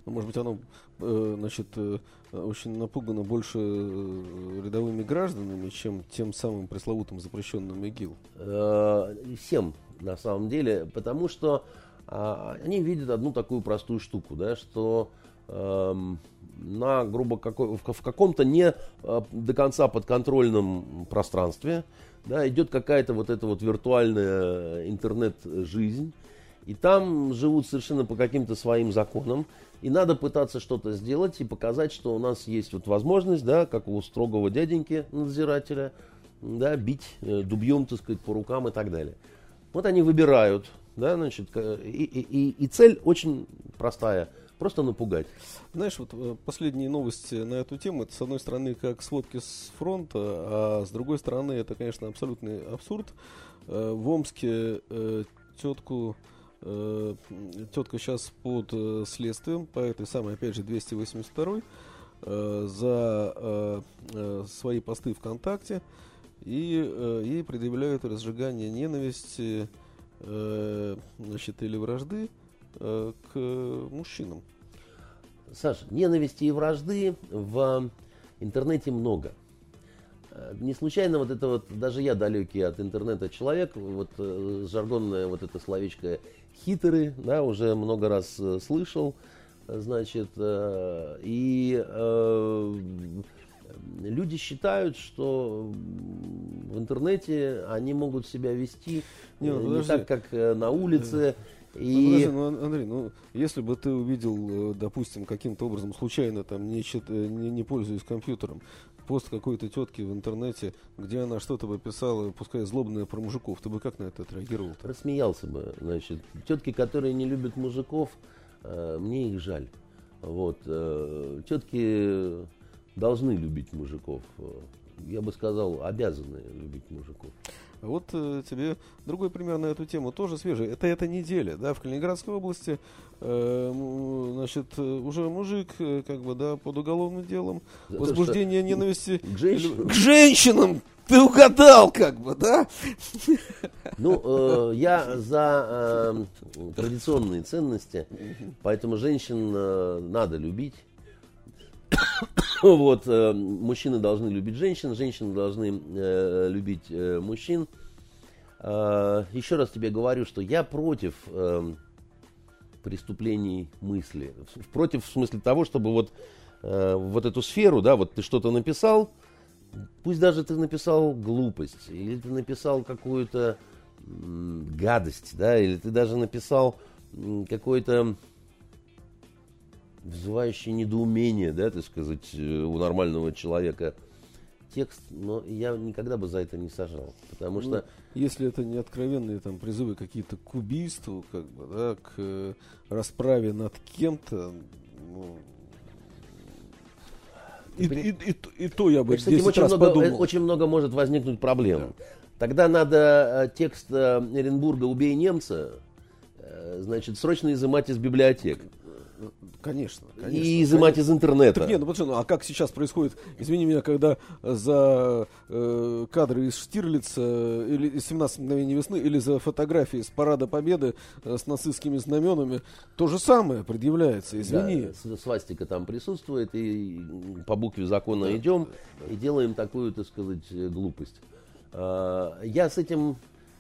Speaker 1: Ну, может быть, оно э, значит, э, очень напугано больше э, рядовыми гражданами, чем тем самым пресловутым запрещенным ИГИЛ.
Speaker 2: Э, всем, на самом деле, потому что они видят одну такую простую штуку, да, что эм, на, грубо, какой, в, в каком-то не э, до конца подконтрольном пространстве да, идет какая-то вот эта вот виртуальная интернет-жизнь, и там живут совершенно по каким-то своим законам, и надо пытаться что-то сделать и показать, что у нас есть вот возможность, да, как у строгого дяденьки надзирателя, да, бить э, дубьем, так сказать, по рукам и так далее. Вот они выбирают, да, значит, и, и- и- цель очень простая, просто напугать.
Speaker 1: Знаешь, вот э, последние новости на эту тему, это с одной стороны как сводки с фронта, а с другой стороны это, конечно, абсолютный абсурд. Э, В Омске э, тетку, тетка сейчас под следствием по этой самой, опять же, 282 э, за свои посты ВКонтакте. И ей предъявляют разжигание ненависти э, значит, или вражды э, к мужчинам.
Speaker 2: Саша, ненависти и вражды в интернете много. Э, Не случайно вот это вот, даже я далекий от интернета человек, вот жаргонное вот это словечко хитеры, да, уже много раз слышал, значит, и люди считают, что в интернете они могут себя вести
Speaker 1: Не, ну,
Speaker 2: э, не
Speaker 1: подожди.
Speaker 2: так, как э, на улице.
Speaker 1: Ну,
Speaker 2: И
Speaker 1: подожди, ну, Ан- Андрей, ну, если бы ты увидел, э, допустим, каким-то образом случайно, там, не, чит- не, не пользуясь компьютером, пост какой-то тетки в интернете, где она что-то бы писала, пускай злобное про мужиков, ты бы как на это отреагировал?
Speaker 2: Рассмеялся бы. Значит, тетки, которые не любят мужиков, мне их жаль. Вот, тетки должны любить мужиков. Э, Я бы сказал, обязаны любить мужиков.
Speaker 1: А вот э, тебе другой пример на эту тему, тоже свежий. Это эта неделя, да, в Калининградской области, э, значит, э, уже мужик, э, как бы, да, под уголовным делом,
Speaker 2: За то,
Speaker 1: возбуждение
Speaker 2: что-
Speaker 1: ненависти
Speaker 2: К женщинам?
Speaker 1: к женщинам. Ты угадал, как бы, да?
Speaker 2: Ну, э, я за э, традиционные ценности, поэтому женщин э, надо любить. Вот, э, мужчины должны любить женщин, женщины должны э, любить э, мужчин. Еще раз тебе говорю, что я против преступлений мысли. Против в смысле того, чтобы вот, вот эту сферу, да, вот ты что-то написал, пусть даже ты написал глупость, или ты написал какую-то гадость, да, или ты даже написал какой-то вызывающий недоумение, да, так сказать, э, у нормального человека текст, но я никогда бы за это не сажал, потому что
Speaker 1: Ну, если это не откровенные там призывы какие-то к убийству, как бы, да, к э, расправе над кем-то, ну, и,
Speaker 2: При-
Speaker 1: и- и и то я бы
Speaker 2: кстати,
Speaker 1: 10
Speaker 2: очень
Speaker 1: раз
Speaker 2: много,
Speaker 1: подумал.
Speaker 2: очень много может возникнуть проблем. Тогда надо э, текст Эренбурга «Убей немца» значит, срочно изымать из библиотек.
Speaker 1: Конечно, конечно.
Speaker 2: И изымать из интернета.
Speaker 1: Так нет, ну подожди, ну, а как сейчас происходит, извини меня, когда за э, кадры из Штирлица э, или из 17 мгновений весны, или за фотографии с парада победы э, с нацистскими знаменами, то же самое предъявляется, извини.
Speaker 2: Да, свастика там присутствует, и по букве закона да. идем, и делаем такую, так сказать, глупость. А, я с этим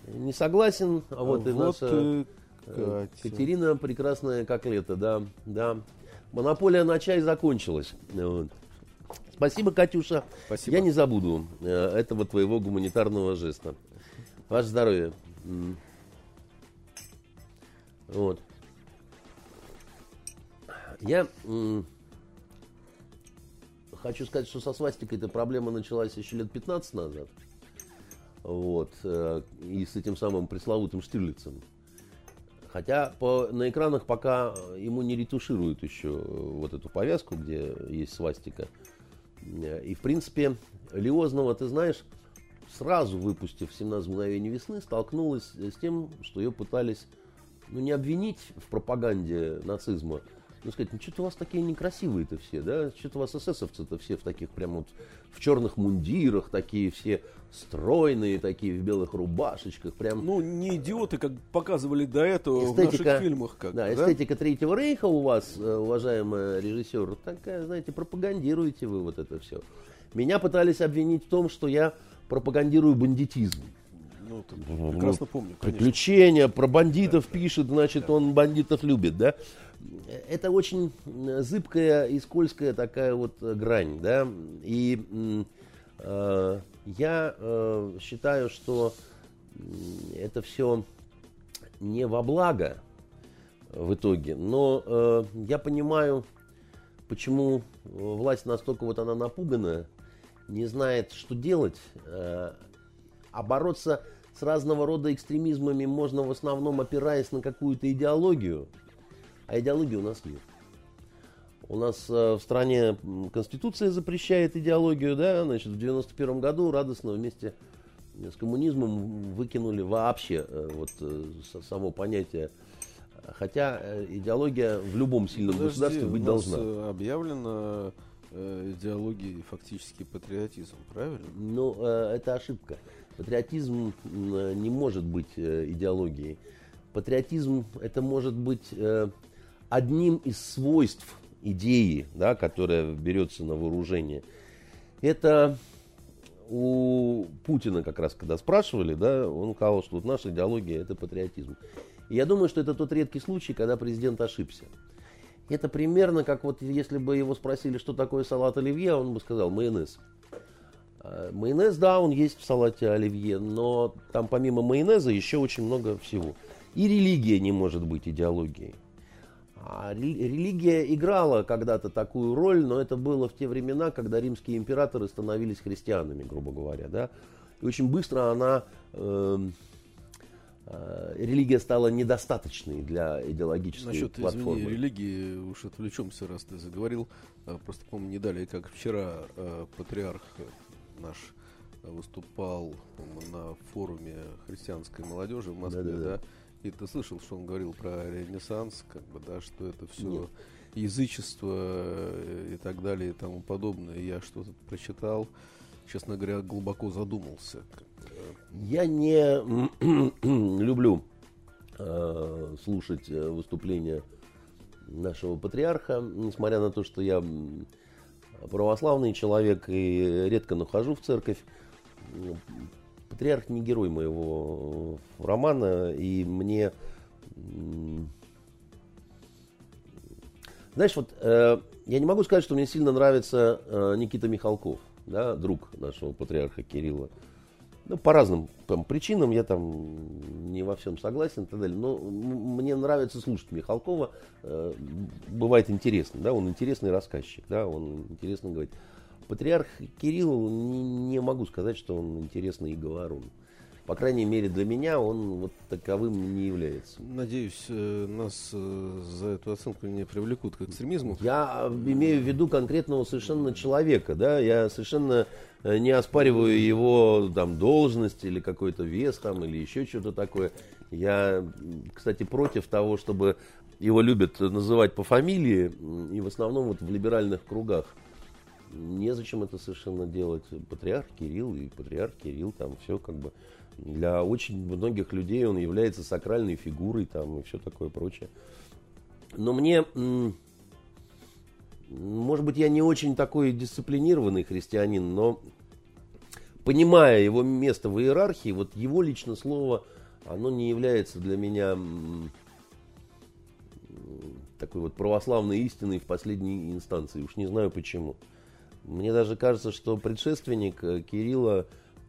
Speaker 2: не согласен, а вот, вот и наша... Э, Катя. Катерина прекрасная как лето, да, да. Монополия на чай закончилась. Спасибо, Катюша. Спасибо. Я не забуду э, этого твоего гуманитарного жеста. Ваше здоровье. Вот. Я хочу сказать, что со свастикой эта проблема началась еще лет 15 назад. Вот. Э, и с этим самым пресловутым Штирлицем. Хотя по, на экранах пока ему не ретушируют еще вот эту повязку, где есть свастика. И, в принципе, Лиознова, ты знаешь, сразу выпустив «17 мгновений весны», столкнулась с тем, что ее пытались ну, не обвинить в пропаганде нацизма, ну, сказать, ну, что-то у вас такие некрасивые-то все, да? Что-то у вас эсэсовцы-то все в таких прям вот в черных мундирах, такие все стройные, такие в белых рубашечках, прям.
Speaker 1: Ну, не идиоты, как показывали до этого эстетика, в наших фильмах. Как
Speaker 2: да, да, эстетика Третьего Рейха у вас, э, уважаемый режиссер, такая, знаете, пропагандируете вы вот это все. Меня пытались обвинить в том, что я пропагандирую бандитизм.
Speaker 1: Ну, прекрасно помню.
Speaker 2: Конечно. Приключения про бандитов да, пишет, значит, да. он бандитов любит, да? это очень зыбкая и скользкая такая вот грань, да, и э, я э, считаю, что это все не во благо в итоге, но э, я понимаю, почему власть настолько вот она напугана, не знает, что делать, э, а бороться с разного рода экстремизмами можно в основном опираясь на какую-то идеологию, а идеологии у нас нет. У нас э, в стране Конституция запрещает идеологию, да, значит, в 91 году радостно вместе с коммунизмом выкинули вообще э, вот э, само понятие Хотя идеология в любом сильном Подожди, государстве быть
Speaker 1: у
Speaker 2: нас должна.
Speaker 1: объявлена идеологией фактически патриотизм, правильно?
Speaker 2: Ну, это ошибка. Патриотизм не может быть идеологией. Патриотизм это может быть одним из свойств идеи, да, которая берется на вооружение, это у Путина как раз, когда спрашивали, да, он сказал, что вот наша идеология это патриотизм. И я думаю, что это тот редкий случай, когда президент ошибся. Это примерно как вот если бы его спросили, что такое салат оливье, он бы сказал майонез. А, майонез, да, он есть в салате оливье, но там помимо майонеза еще очень много всего. И религия не может быть идеологией. А религия играла когда-то такую роль, но это было в те времена, когда римские императоры становились христианами, грубо говоря. Да? И очень быстро она, э, э, религия стала недостаточной для идеологической
Speaker 1: Насчет,
Speaker 2: платформы.
Speaker 1: Извини, религии, уж отвлечемся, раз ты заговорил. А, просто, помню, не далее, как вчера э, патриарх наш выступал на форуме христианской молодежи в Москве, да, да, да. да и ты слышал, что он говорил про Ренессанс, как бы, да, что это все Нет. язычество э, и так далее и тому подобное. Я что-то прочитал, честно говоря, глубоко задумался.
Speaker 2: Я не люблю э, слушать э, выступления нашего патриарха, несмотря на то, что я православный человек и редко нахожу в церковь. Патриарх не герой моего романа, и мне... Знаешь, вот э, я не могу сказать, что мне сильно нравится э, Никита Михалков, да, друг нашего патриарха Кирилла. Ну, по разным там, причинам я там не во всем согласен и так далее. Но мне нравится слушать Михалкова. Э, бывает интересно, да, он интересный рассказчик, да, он интересно говорит. Патриарх Кирилл, не, не могу сказать, что он интересный и говорун. По крайней мере для меня он вот таковым не является.
Speaker 1: Надеюсь, э, нас э, за эту оценку не привлекут к экстремизму.
Speaker 2: Я имею в виду конкретного совершенно человека, да, я совершенно э, не оспариваю его там должность или какой-то вес там или еще что-то такое. Я, кстати, против того, чтобы его любят называть по фамилии и в основном вот в либеральных кругах. Незачем это совершенно делать. Патриарх Кирилл и патриарх Кирилл там все как бы для очень многих людей он является сакральной фигурой там и все такое прочее. Но мне, может быть, я не очень такой дисциплинированный христианин, но понимая его место в иерархии, вот его лично слово, оно не является для меня такой вот православной истиной в последней инстанции. Уж не знаю почему. Мне даже кажется, что предшественник э, Кирилла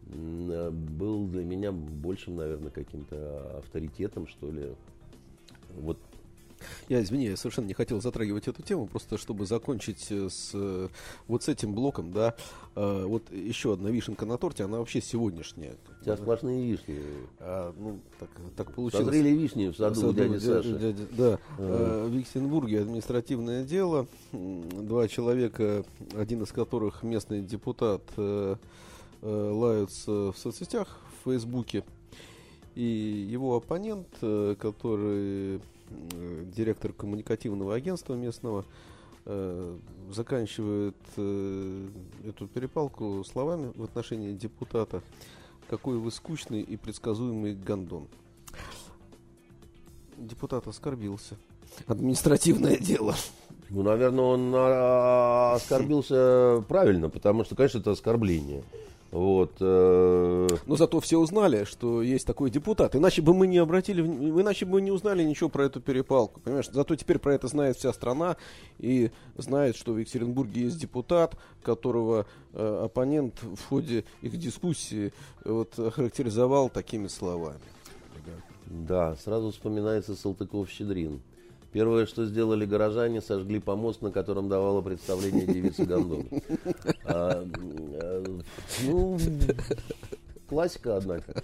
Speaker 2: Э, был для меня большим, наверное, каким-то авторитетом, что ли. Вот
Speaker 1: я, извини, я совершенно не хотел затрагивать эту тему, просто чтобы закончить э, с э, вот с этим блоком, да. Вот еще одна вишенка на торте, она вообще сегодняшняя.
Speaker 2: Сейчас сплошные вишни.
Speaker 1: А, ну, так, так получилось.
Speaker 2: Созрели вишни в саду, в саду дяди Саши.
Speaker 1: Дядя, да. А. В Виксенбурге административное дело. Два человека, один из которых местный депутат Э, лаются в соцсетях, в Фейсбуке. И его оппонент, э, который э, директор коммуникативного агентства местного, заканчивает эту перепалку словами в отношении депутата «Какой вы скучный и предсказуемый гондон». Депутат оскорбился. Административное дело.
Speaker 2: Ну, наверное, он а, оскорбился правильно, потому что, конечно, это оскорбление. Вот,
Speaker 1: э... Но зато все узнали, что есть такой депутат. Иначе бы мы не обратили, иначе бы мы не узнали ничего про эту перепалку. Понимаешь? Зато теперь про это знает вся страна и знает, что в Екатеринбурге есть депутат, которого э, оппонент в ходе их дискуссии э, вот, охарактеризовал такими словами.
Speaker 2: Да, сразу вспоминается Салтыков-Щедрин. Первое, что сделали горожане, сожгли помост, на котором давало представление девицы Гондон. А, а, ну, классика, однако.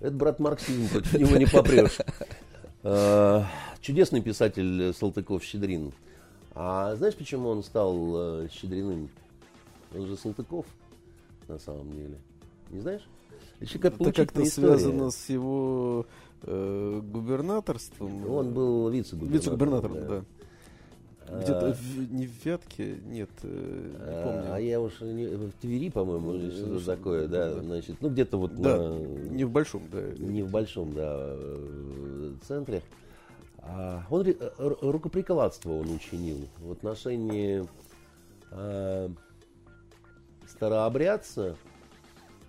Speaker 2: Это брат марксизм, против него не попрешь. А, чудесный писатель Салтыков-Щедрин. А знаешь, почему он стал э, Щедриным? Он же Салтыков, на самом деле. Не знаешь?
Speaker 1: Это как-то связано с его э, губернаторством.
Speaker 2: Он был вице-губернатором.
Speaker 1: Вице-губернатором, да. да. Где-то в, не в Вятке, нет, э, не
Speaker 2: а,
Speaker 1: помню.
Speaker 2: А я уж не, в Твери, по-моему, или что-то такое, да, да, значит, ну где-то вот
Speaker 1: да, на, не в большом, да.
Speaker 2: Не в большом, да, центре. А он рукоприкладство он учинил в отношении а, старообрядца,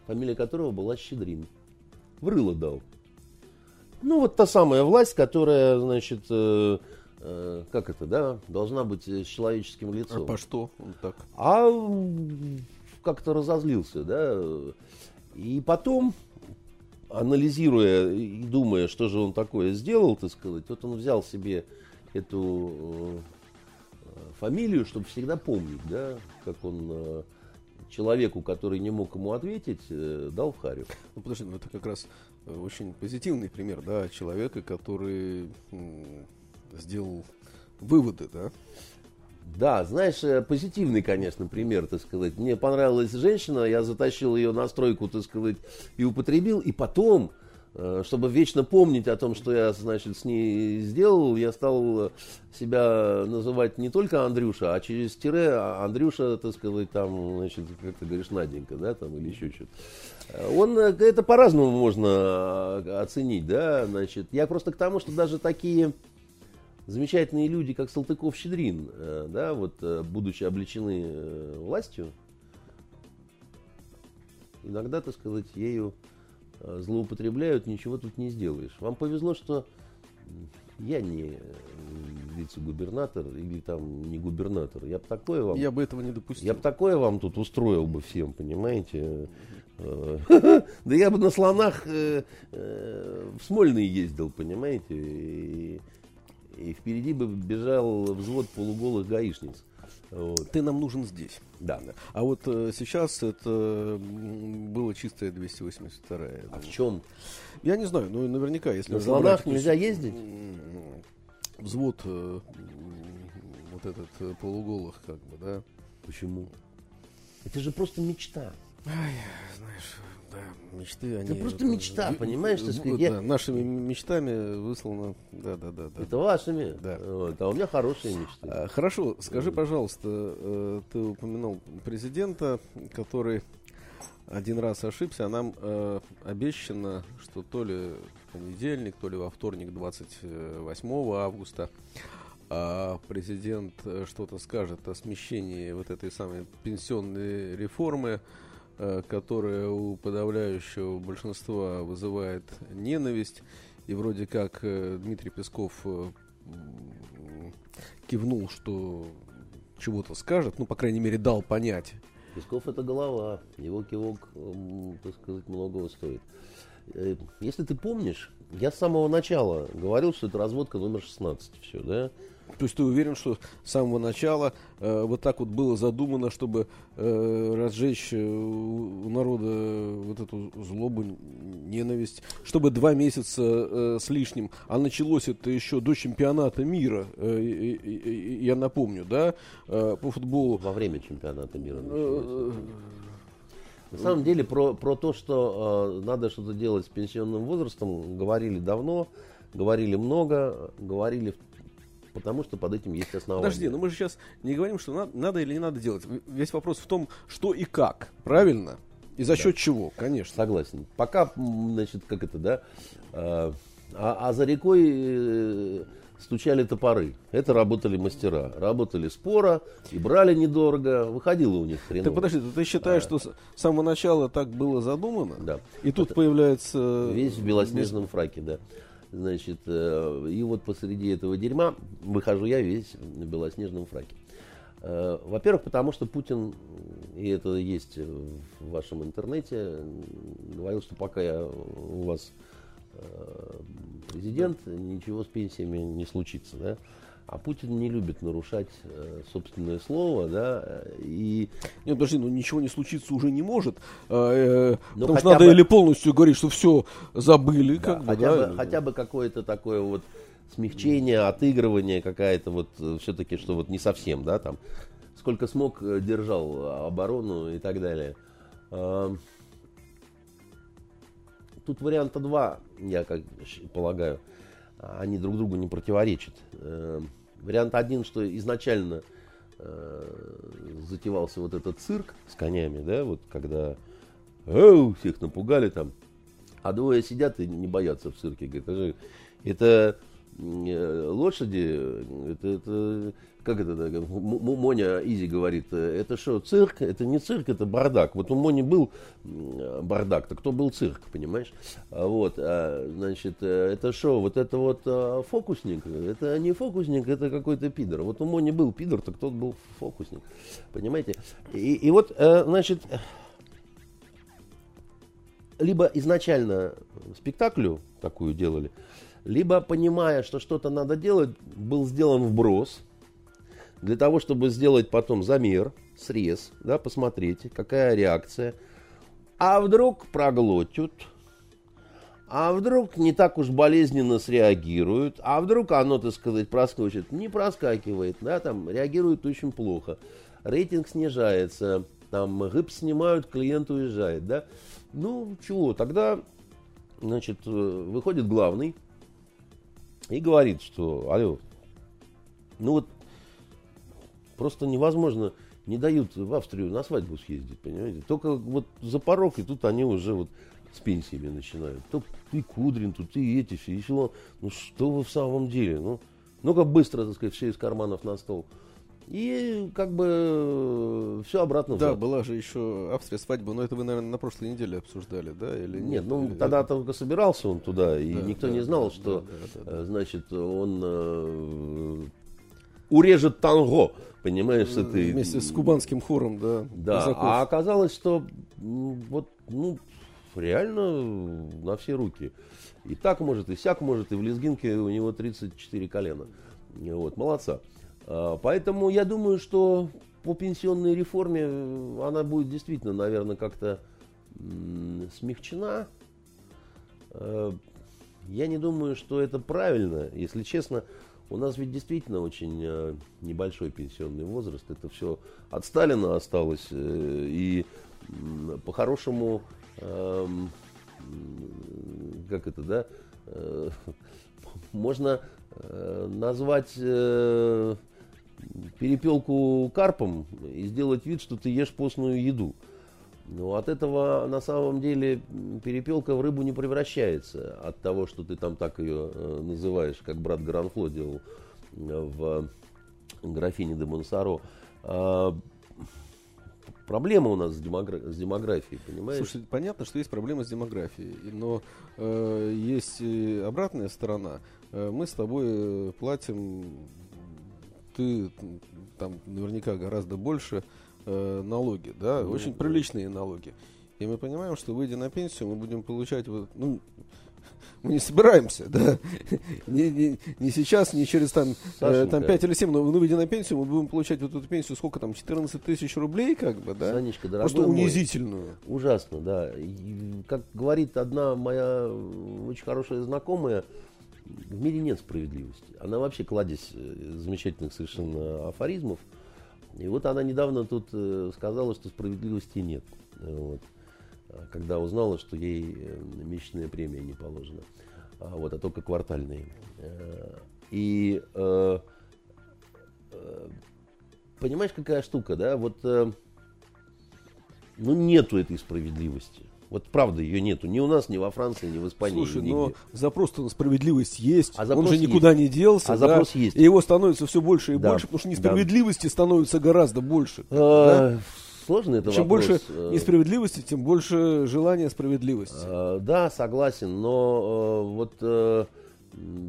Speaker 2: фамилия которого была Щедрин. Врыло дал. Ну, вот та самая власть, которая, значит, э, э, как это, да, должна быть с человеческим лицом.
Speaker 1: А по что он так?
Speaker 2: А как-то разозлился, да. И потом, анализируя и думая, что же он такое сделал, так сказать, вот он взял себе эту э, фамилию, чтобы всегда помнить, да, как он э, человеку, который не мог ему ответить, э, дал в харю.
Speaker 1: Ну, подожди, ну это как раз очень позитивный пример, да, человека, который сделал выводы, да?
Speaker 2: Да, знаешь, э, позитивный, конечно, пример, так сказать. Мне понравилась женщина, я затащил ее на стройку, так сказать, и употребил, и потом, э, чтобы вечно помнить о том, что я, значит, с ней сделал, я стал себя называть не только Андрюша, а через тире Андрюша, так сказать, там, значит, как ты говоришь, Наденька, да, там, или еще что-то. Он, э, это по-разному можно э, оценить, да, значит. Я просто к тому, что даже такие замечательные люди, как Салтыков-Щедрин, э, да, вот, будучи обличены властью, иногда, так сказать, ею злоупотребляют, ничего тут не сделаешь. Вам повезло, что я не вице-губернатор или там не губернатор. Я бы такое вам...
Speaker 1: Я бы этого не допустил.
Speaker 2: Я бы такое вам тут устроил бы всем, понимаете? Э, да я бы на слонах э, э, в Смольный ездил, понимаете? И впереди бы бежал взвод полуголых гаишниц. Вот.
Speaker 1: Ты нам нужен здесь.
Speaker 2: Да.
Speaker 1: А вот э, сейчас это было чистое 282 я
Speaker 2: А в чем?
Speaker 1: Я не знаю, ну наверняка, если
Speaker 2: На слонах нельзя ездить?
Speaker 1: Взвод э, вот этот полуголых, как бы, да.
Speaker 2: Почему? Это же просто мечта.
Speaker 1: Знаешь, да, мечты, они...
Speaker 2: просто мечта, понимаешь, так сказать, я-
Speaker 1: да, нашими мечтами выслано, да, да, да. да.
Speaker 2: Это вашими.
Speaker 1: Да.
Speaker 2: Вот, а у меня хорошие мечты.
Speaker 1: А, Хорошо, скажи, пожалуйста, э, ты упомянул президента, который один раз ошибся, а нам э, обещано, что то ли в понедельник, то ли во вторник, 28 августа, а президент э, что-то скажет о смещении вот этой самой пенсионной реформы, которая у подавляющего большинства вызывает ненависть. И вроде как э, Дмитрий Песков э, кивнул, что чего-то скажет, ну, по крайней мере, дал понять.
Speaker 2: Песков это голова. Его кивок, так сказать, многого стоит. Э, Если ты помнишь, я с самого начала говорил, что это разводка номер 16. Все, да?
Speaker 1: То есть ты уверен, что с самого начала э, вот так вот было задумано, чтобы э, разжечь э, у народа вот эту злобу, ненависть, чтобы два месяца э, с лишним, а началось это еще до чемпионата мира, э, и- я напомню, да, э, по футболу.
Speaker 2: Во время чемпионата мира.
Speaker 1: Э,
Speaker 2: началось. На самом деле про, про то, что э, надо что-то делать с пенсионным возрастом, говорили давно, говорили много, говорили в- потому, что под этим есть основания.
Speaker 1: Подожди, ну мы же сейчас не говорим, что надо, надо или не надо делать. Весь вопрос в том, что и как, правильно? И за счет чего, конечно.
Speaker 2: Согласен. Пока, значит, как это, да, э, а, а за рекой э, стучали топоры. Это работали мастера. Работали спора и брали недорого. Выходило у них хреново.
Speaker 1: Так подожди, ты считаешь, что с самого начала так было задумано?
Speaker 2: Да.
Speaker 1: И тут появляется...
Speaker 2: Весь в белоснежном фраке, да. Значит, э, и вот посреди этого дерьма выхожу я весь в белоснежном фраке. Э, Во-первых, потому что Путин, и это есть в вашем интернете, говорил, что пока я у вас э, президент, ничего с пенсиями не случится, да. А Путин не любит нарушать э, собственное слово, да, э, и
Speaker 1: Нет, подожди, ну ничего не случиться уже не может. э, э,
Speaker 2: Ну,
Speaker 1: потому что надо
Speaker 2: бы-
Speaker 1: или полностью говорить, что все забыли,
Speaker 2: Да,
Speaker 1: как бы,
Speaker 2: хотя,
Speaker 1: да,
Speaker 2: бы, хотя бы какое-то такое вот смягчение, отыгрывание какая-то вот все-таки, что вот не совсем, да, там, сколько смог, э, держал оборону и так далее. А, Тут варианта два, я как полагаю, они друг другу не противоречат. Э, Вариант один, что изначально э, затевался вот этот цирк с конями, да, вот когда «Ау!» всех напугали там, а двое сидят и не боятся в цирке. Говорят, это, это э, лошади, это, это- как это, Моня Изи говорит, э, это что, цирк? Это не цирк, это бардак. Вот у Мони был бардак, то кто был цирк, понимаешь? А Вот, а, значит, э, это что, вот это вот а, фокусник? Это не фокусник, это какой-то пидор. Вот у Мони был пидор, так тот был фокусник, понимаете? И, и вот, э, значит, либо изначально спектаклю такую делали, либо понимая, что что-то надо делать, был сделан вброс для того, чтобы сделать потом замер, срез, да, посмотреть, какая реакция. А вдруг проглотят, а вдруг не так уж болезненно среагируют, а вдруг оно, так сказать, проскочит. Не проскакивает, да, там реагирует очень плохо. Рейтинг снижается, там гипс снимают, клиент уезжает, да. Ну, чего, тогда, значит, э, выходит главный и говорит, что, алло, ну вот просто невозможно, не дают в Австрию на свадьбу съездить, понимаете. Только вот за порог, и тут они уже вот с пенсиями начинают. То и Кудрин, тут и эти все, и Филон. Ну что вы в самом деле? Ну, ну-ка быстро, так сказать, все из карманов на стол. И как бы все обратно
Speaker 1: Да,
Speaker 2: взад.
Speaker 1: была же еще Австрия свадьба, но это вы, наверное, на прошлой неделе обсуждали, да? Или
Speaker 2: Нет, ну
Speaker 1: Или-
Speaker 2: тогда только собирался он туда, и
Speaker 1: Да,
Speaker 2: никто
Speaker 1: да,
Speaker 2: не знал,
Speaker 1: да,
Speaker 2: что,
Speaker 1: да, да, да.
Speaker 2: э, значит, он э, урежет танго, понимаешь, с этой...
Speaker 1: Вместе с кубанским хором, да.
Speaker 2: Да,
Speaker 1: казаков.
Speaker 2: а оказалось, что вот, ну, реально на все руки. И так может, и сяк может, и в лезгинке у него 34 колена. Вот, молодца. А, Поэтому я думаю, что по пенсионной реформе э, она будет действительно, наверное, как-то смягчена. Э, Я не думаю, что это правильно. Если честно, у нас ведь действительно очень э, небольшой пенсионный возраст. Это все от Сталина осталось. э, И по-хорошему, эм, как это, да, э, можно назвать перепелку карпом и сделать вид, что ты ешь постную еду. Но от этого на самом деле перепелка в рыбу не превращается. От того, что ты там так ее э, называешь, как брат Гранфло делал э, в графине де Монсоро. А, проблема у нас с, демогра- с демографией, понимаешь?
Speaker 1: Слушай, понятно, что есть проблемы с демографией, но э, есть и обратная сторона. Э, мы с тобой платим, ты там наверняка гораздо больше налоги, да,
Speaker 2: Ну,
Speaker 1: очень приличные налоги. И мы понимаем, что выйдя на пенсию, мы будем получать, вот, ну, мы не собираемся, да, не, не- не сейчас, не через там, э, там
Speaker 2: Сашенька.
Speaker 1: 5 или 7, но ну, выйдя на пенсию, мы будем получать вот эту пенсию, сколько там, 14 тысяч рублей, как бы, да?
Speaker 2: Санечка, дорогой
Speaker 1: Просто
Speaker 2: мой,
Speaker 1: унизительную.
Speaker 2: Ужасно, да. И, как говорит одна моя э, очень хорошая знакомая, в мире нет справедливости. Она вообще кладезь э, замечательных совершенно афоризмов. И вот она недавно тут э, сказала, что справедливости нет. Вот. А Когда узнала, что ей э, месячная премия не положена. А, вот, а только квартальные. Э, И понимаешь, какая штука, да? Вот ну, нету этой справедливости. Вот правда ее нету. Ни у нас, ни во Франции, ни в Испании.
Speaker 1: Слушай,
Speaker 2: нигде.
Speaker 1: но запрос-то на справедливость есть.
Speaker 2: А
Speaker 1: Он же
Speaker 2: есть.
Speaker 1: никуда не делся.
Speaker 2: А
Speaker 1: да,
Speaker 2: запрос есть.
Speaker 1: И его становится все больше и
Speaker 2: Да,
Speaker 1: больше, потому что
Speaker 2: да.
Speaker 1: несправедливости становится гораздо больше. да?
Speaker 2: Э, Сложный это
Speaker 1: Чем
Speaker 2: вопрос.
Speaker 1: больше
Speaker 2: Э,
Speaker 1: несправедливости, тем больше желания справедливости.
Speaker 2: э, Да, согласен, но э, вот м,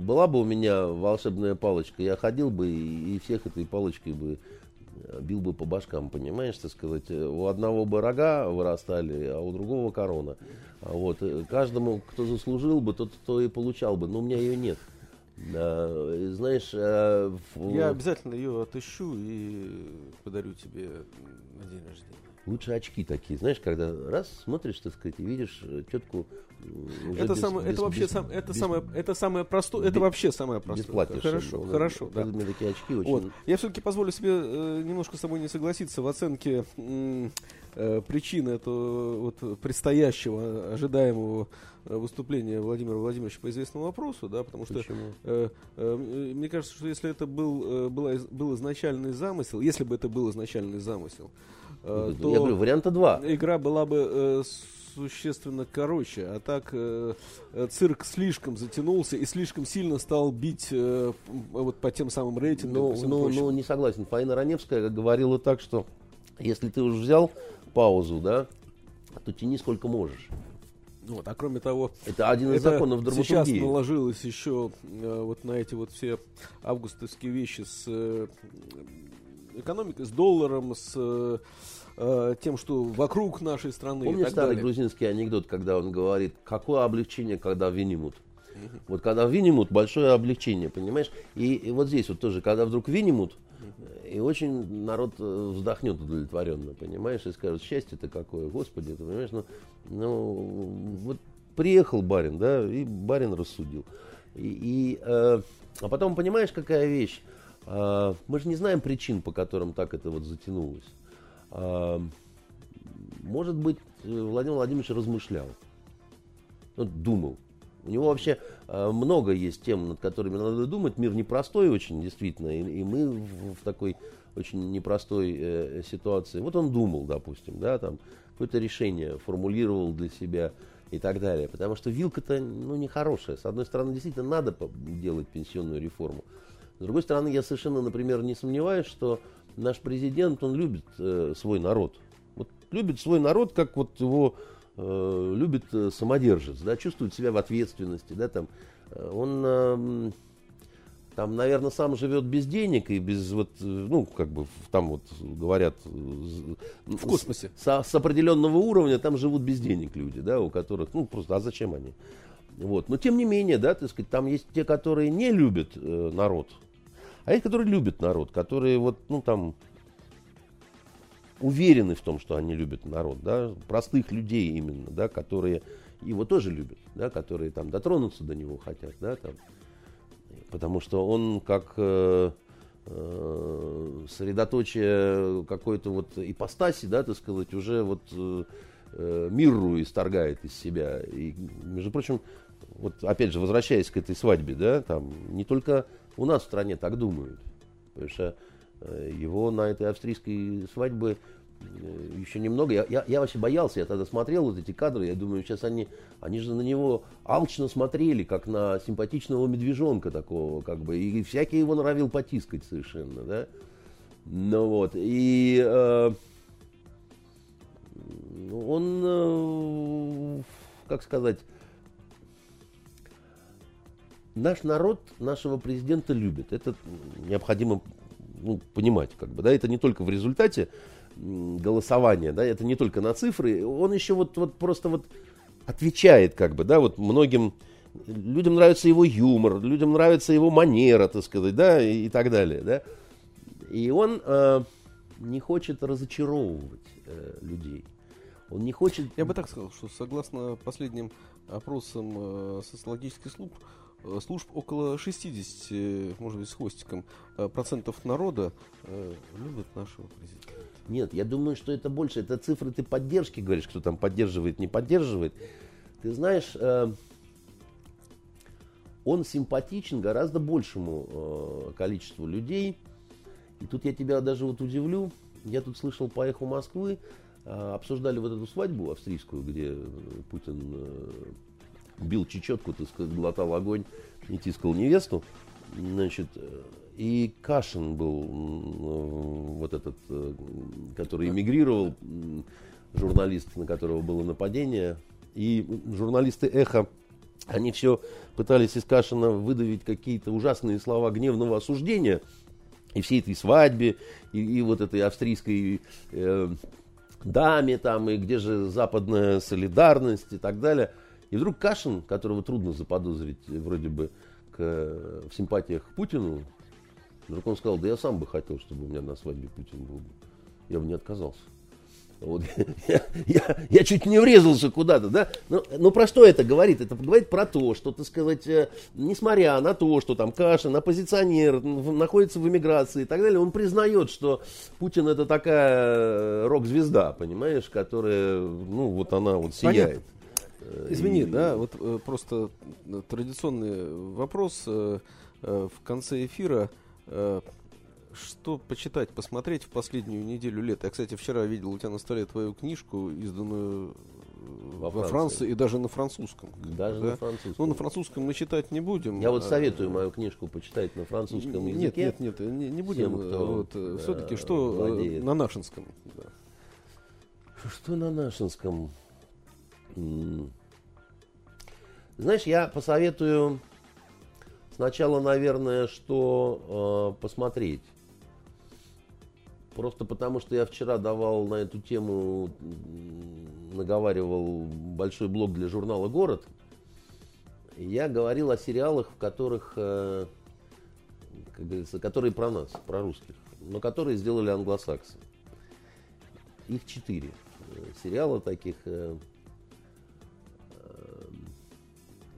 Speaker 2: была бы у меня волшебная палочка, я ходил бы и, и всех этой палочкой бы бил бы по башкам, понимаешь, так сказать. Э, У одного бы рога вырастали, а у другого корона. А Вот. э, Каждому, кто заслужил бы, тот, кто и получал бы, но у меня ее нет. Да, знаешь, в-
Speaker 1: Я обязательно ее отыщу и подарю тебе на день рождения.
Speaker 2: Лучше очки такие, знаешь, когда раз смотришь, так сказать, и видишь тетку.
Speaker 1: Это, самое,
Speaker 2: без-
Speaker 1: это вообще
Speaker 2: без-
Speaker 1: сам, это
Speaker 2: без-
Speaker 1: самое, это самое простое, это вообще самое простое.
Speaker 2: бесплатнейшее.
Speaker 1: Хорошо,
Speaker 2: Ну,
Speaker 1: хорошо, да.
Speaker 2: Меня такие очки очень.
Speaker 1: Вот. Я все-таки позволю себе э, немножко с тобой не согласиться в оценке э, причин этого вот, предстоящего ожидаемого э, выступления Владимира Владимировича по известному вопросу, да, потому что
Speaker 2: Почему?
Speaker 1: э, э, мне кажется, что если это был, э, была был изначальный замысел, если бы это был изначальный замысел, э,
Speaker 2: Ну, Я говорю,
Speaker 1: то
Speaker 2: варианта два.
Speaker 1: игра была бы э, существенно короче, а так э, э, цирк слишком затянулся и слишком сильно стал бить э, вот по тем самым рейтингам.
Speaker 2: Ну, ну,
Speaker 1: прочему.
Speaker 2: ну, не согласен. Фаина Раневская говорила так, что если ты уже взял паузу, да, то тяни сколько можешь.
Speaker 1: Вот, а кроме того,
Speaker 2: Это один из
Speaker 1: это
Speaker 2: законов
Speaker 1: сейчас
Speaker 2: драматургии.
Speaker 1: наложилось еще э, вот на эти вот все августовские вещи с э, экономикой, с долларом, с э, э, тем, что вокруг нашей страны и
Speaker 2: Помнишь
Speaker 1: так
Speaker 2: старый
Speaker 1: далее.
Speaker 2: грузинский анекдот, когда он говорит, какое облегчение, когда винемут? Вот когда винемут, большое облегчение, понимаешь? И, и вот здесь вот тоже, когда вдруг винемут, и очень народ э, вздохнет удовлетворенно, понимаешь, и скажет, счастье-то какое, господи, ты понимаешь, ну, ну, вот приехал барин, да, и барин рассудил. И, и, э, а потом, понимаешь, какая вещь? А, мы же не знаем причин, по которым так это вот затянулось. Может быть, э, Владимир Владимирович размышлял, ну, думал. У него вообще э, много есть тем, над которыми надо думать. Мир непростой очень, действительно, и, мы в, такой очень непростой э, ситуации. Вот он думал, допустим, да, там какое-то решение формулировал для себя и так далее. Потому что вилка-то, ну, нехорошая. С одной стороны, действительно надо делать пенсионную реформу. С другой стороны, я совершенно, например, не сомневаюсь, что наш президент, он любит э, свой народ. Вот любит свой народ, как вот его э, любит э, самодержец, да, чувствует себя в ответственности, да, там, Э, он эм, там, наверное, сам живет без денег и без вот, э, ну, как бы, там вот говорят, э,
Speaker 1: В космосе.
Speaker 2: с, с определенного уровня там живут без денег люди, да, у которых, ну, просто, а зачем они? Вот. Но тем не менее, да, так сказать, там есть те, которые не любят э, народ. А есть, которые любят народ, которые вот, ну там, уверены в том, что они любят народ, да, простых людей именно, да, которые его тоже любят, да, которые там дотронуться до него хотят, да, там, потому что он как э, э, средоточие какой-то вот ипостаси, да, так сказать, уже вот э, э, миру исторгает из себя. И, между прочим, вот опять же, возвращаясь к этой свадьбе, да, там не только у нас в стране так думают, потому что э, его на этой австрийской свадьбе э, еще немного. Я, я, я вообще боялся, я тогда смотрел вот эти кадры, я думаю, сейчас они, они же на него алчно смотрели, как на симпатичного медвежонка такого, как бы, и всякий его норовил потискать совершенно, да. Ну вот, и э, он, э, как сказать, наш народ нашего президента любит. Это необходимо ну, понимать, как бы, да, это не только в результате голосования, да, это не только на цифры, он еще вот, вот просто вот отвечает, как бы, да, вот многим людям нравится его юмор, людям нравится его манера, так сказать, да, и, и так далее, да, и он э, не хочет разочаровывать э, людей. Он не хочет...
Speaker 1: Я бы так сказал, что согласно последним опросам э, социологических служб, служб около 60, э, может быть, с хвостиком, э, процентов народа э, любят нашего президента.
Speaker 2: Нет, я думаю, что это больше. Это цифры ты поддержки говоришь, кто там поддерживает, не поддерживает. Ты знаешь, э, он симпатичен гораздо большему э, количеству людей. И тут я тебя даже вот удивлю. Я тут слышал по эху Москвы, э, обсуждали вот эту свадьбу австрийскую, где Путин э, бил чечетку, так сказать, глотал огонь и тискал невесту. Значит, э, и Кашин был вот этот, э, который эмигрировал, журналист, на которого было нападение. И журналисты «Эхо», они все пытались из Кашина выдавить какие-то ужасные слова гневного осуждения и всей этой свадьбе, и, и вот этой австрийской э, даме там, и где же западная солидарность и так далее. И вдруг Кашин, которого трудно заподозрить вроде бы к, в симпатиях к Путину, вдруг он сказал, да я сам бы хотел, чтобы у меня на свадьбе Путин был. Я бы не отказался. Вот. Я, я, я чуть не врезался куда-то, да? Но, ну, но про что это говорит? Это говорит про то, что, так сказать, э, несмотря на то, что там Кашин, оппозиционер, находится в эмиграции и так далее, он признает, что Путин это такая э, рок-звезда, понимаешь, которая, ну, вот она вот сияет.
Speaker 1: Понятно. Извини, и... да, вот э, просто традиционный вопрос в конце эфира что почитать, посмотреть в последнюю неделю лета? Я, кстати, вчера видел у тебя на столе твою книжку, изданную во, во Франции. и даже на французском.
Speaker 2: Даже да? на французском.
Speaker 1: Ну, на французском мы читать не будем.
Speaker 2: Я вот а, советую мою книжку почитать на французском языке.
Speaker 1: Нет, нет, нет, не, не будем. Кто, вот, Все-таки что э, владеет. на нашинском? Да.
Speaker 2: Что на нашинском? Знаешь, я посоветую сначала, наверное, что э, посмотреть Просто потому, что я вчера давал на эту тему, наговаривал большой блог для журнала «Город». Я говорил о сериалах, в которых, э, как говорится, которые про нас, про русских, но которые сделали англосаксы. Их четыре сериала таких, э, э,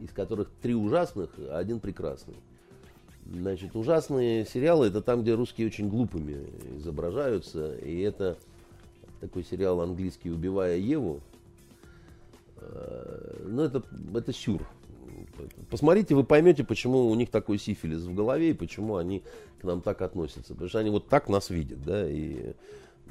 Speaker 2: из которых три ужасных, а один прекрасный. Значит, ужасные сериалы это там, где русские очень глупыми изображаются. И это такой сериал английский «Убивая Еву». Э, ну, это, это сюр. Посмотрите, вы поймете, почему у них такой сифилис в голове и почему они к нам так относятся. Потому что они вот так нас видят, да, и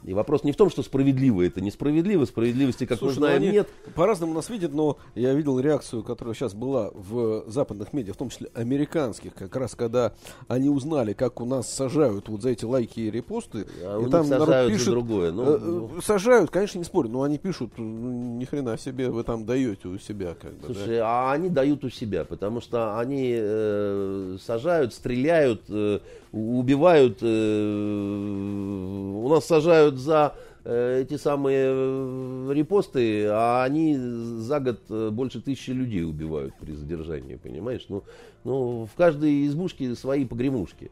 Speaker 2: и вопрос не в том, что справедливо это несправедливо, справедливости, как Слушай, мы знаем,
Speaker 1: они
Speaker 2: нет.
Speaker 1: По-разному нас видят, но я видел реакцию, которая сейчас была в западных медиа, в том числе американских, как раз когда они узнали, как у нас сажают вот за эти лайки и репосты.
Speaker 2: А и там сажают пишет, за другое. Ну,
Speaker 1: э, ну. Сажают, конечно, не спорю, но они пишут, ну, ни хрена себе вы там даете у себя. Как бы,
Speaker 2: Слушай, да? а они дают у себя, потому что они э, сажают, стреляют, э, убивают. Э, у нас сажают за э, эти самые э, репосты, а они за год э, больше тысячи людей убивают при задержании, понимаешь? Ну, ну в каждой избушке свои погремушки.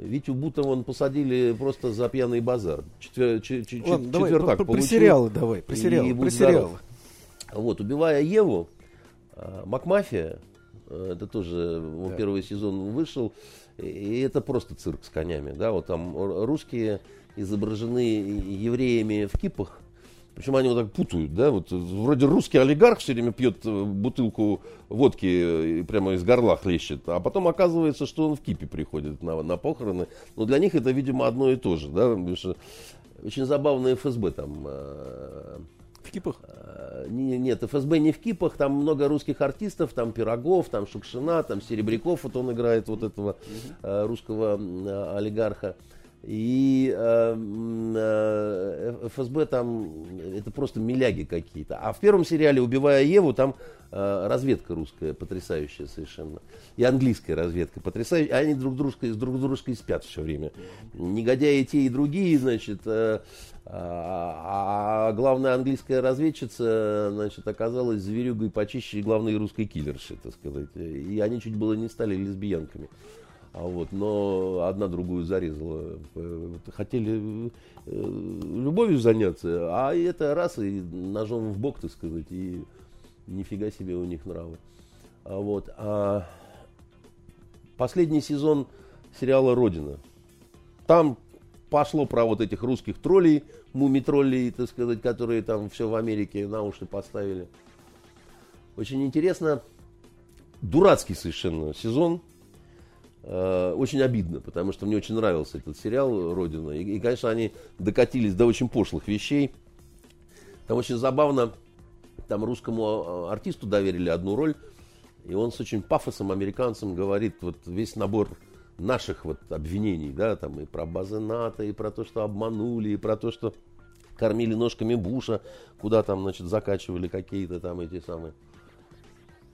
Speaker 2: Витю Бутова он посадили просто за пьяный базар. Четвер, ч, ч,
Speaker 1: Ладно, давай,
Speaker 2: четвертак
Speaker 1: про, про
Speaker 2: получил.
Speaker 1: сериалы давай, про сериалы, про сериалы.
Speaker 2: Вот, убивая Еву, Макмафия, это тоже ну,
Speaker 1: Да.
Speaker 2: первый сезон вышел, и- это просто цирк с конями, да, вот там русские изображены евреями в кипах, причем они вот так путают, да, вот вроде русский олигарх все время пьет э, бутылку водки э, и прямо из горла хлещет, а потом оказывается, что он в кипе приходит на, на похороны, но для них это, видимо, одно и то же, да, потому что очень забавный ФСБ там э,
Speaker 1: В кипах?
Speaker 2: Не- Нет, ФСБ не в кипах, там много русских артистов, там Пирогов, там Шукшина, там Серебряков, вот он играет вот этого русского олигарха. И э, э, ФСБ там, это просто миляги какие-то. А в первом сериале «Убивая Еву» там э, разведка русская потрясающая совершенно. И английская разведка потрясающая. А Они друг дружкой, друг дружкой спят все время. Негодяи те и другие, значит. э, а, а главная английская разведчица, значит, оказалась зверюгой почище главной русской киллерши, так сказать. И они чуть было не стали лесбиянками. А вот, но одна другую зарезала. Э, Хотели э, любовью заняться, а это раз и ножом в бок, так сказать, и нифига себе у них нравы. А вот, а последний сезон сериала «Родина». Там пошло про вот этих русских троллей, муми-троллей, так сказать, которые там все в Америке на уши поставили. Очень интересно. Дурацкий совершенно сезон. Э, Очень обидно, потому что мне очень нравился этот сериал «Родина». И, и, конечно, они докатились до очень пошлых вещей. Там очень забавно, там русскому э, артисту доверили одну роль, и он с очень пафосом американцам говорит вот весь набор наших вот обвинений, да, там и про базы НАТО, и про то, что обманули, и про то, что кормили ножками Буша, куда там, значит, закачивали какие-то там эти самые.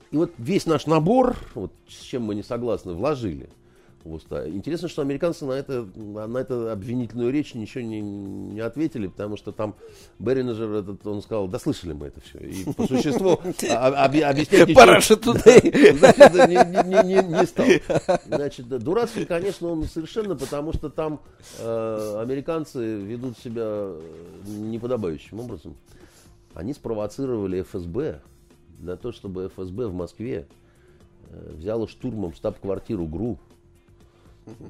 Speaker 2: И вот весь наш набор, вот с чем мы не согласны, вложили в уста. Интересно, что американцы на это, на, на эту обвинительную речь ничего не, не ответили, потому что там Беринджер, этот, он сказал, да слышали мы это все. И по существу а- объ- объяснять
Speaker 1: Параша туда.
Speaker 2: да, да, не, стал. Значит, дурацкий, конечно, он совершенно, потому что там э, американцы ведут себя э, неподобающим образом. Они спровоцировали ФСБ для того, чтобы ФСБ в Москве э, взяла штурмом штаб-квартиру ГРУ.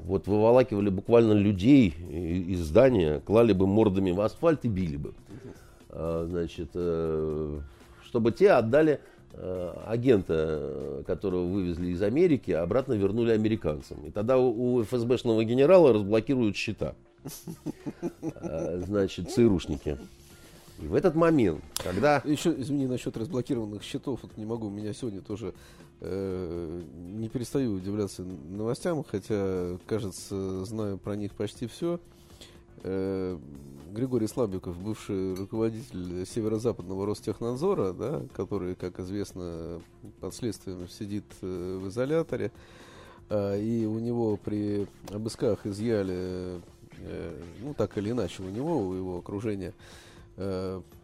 Speaker 2: Вот выволакивали буквально людей из здания, клали бы мордами в асфальт и били бы. А, Значит, э, чтобы те отдали э, агента, которого вывезли из Америки, обратно вернули американцам. И тогда у у ФСБшного генерала разблокируют счета. А, Значит, ЦРУшники. И в этот момент, когда...
Speaker 1: Еще, извини, насчет разблокированных счетов, вот не могу, меня сегодня тоже э, не перестаю удивляться новостям, хотя, кажется, знаю про них почти все. Э, Григорий Слабиков, бывший руководитель северо-западного Ростехнадзора, да, который, как известно, под следствием сидит э, в изоляторе, а, и у него при обысках изъяли, э, ну так или иначе, у него, у его окружения, э,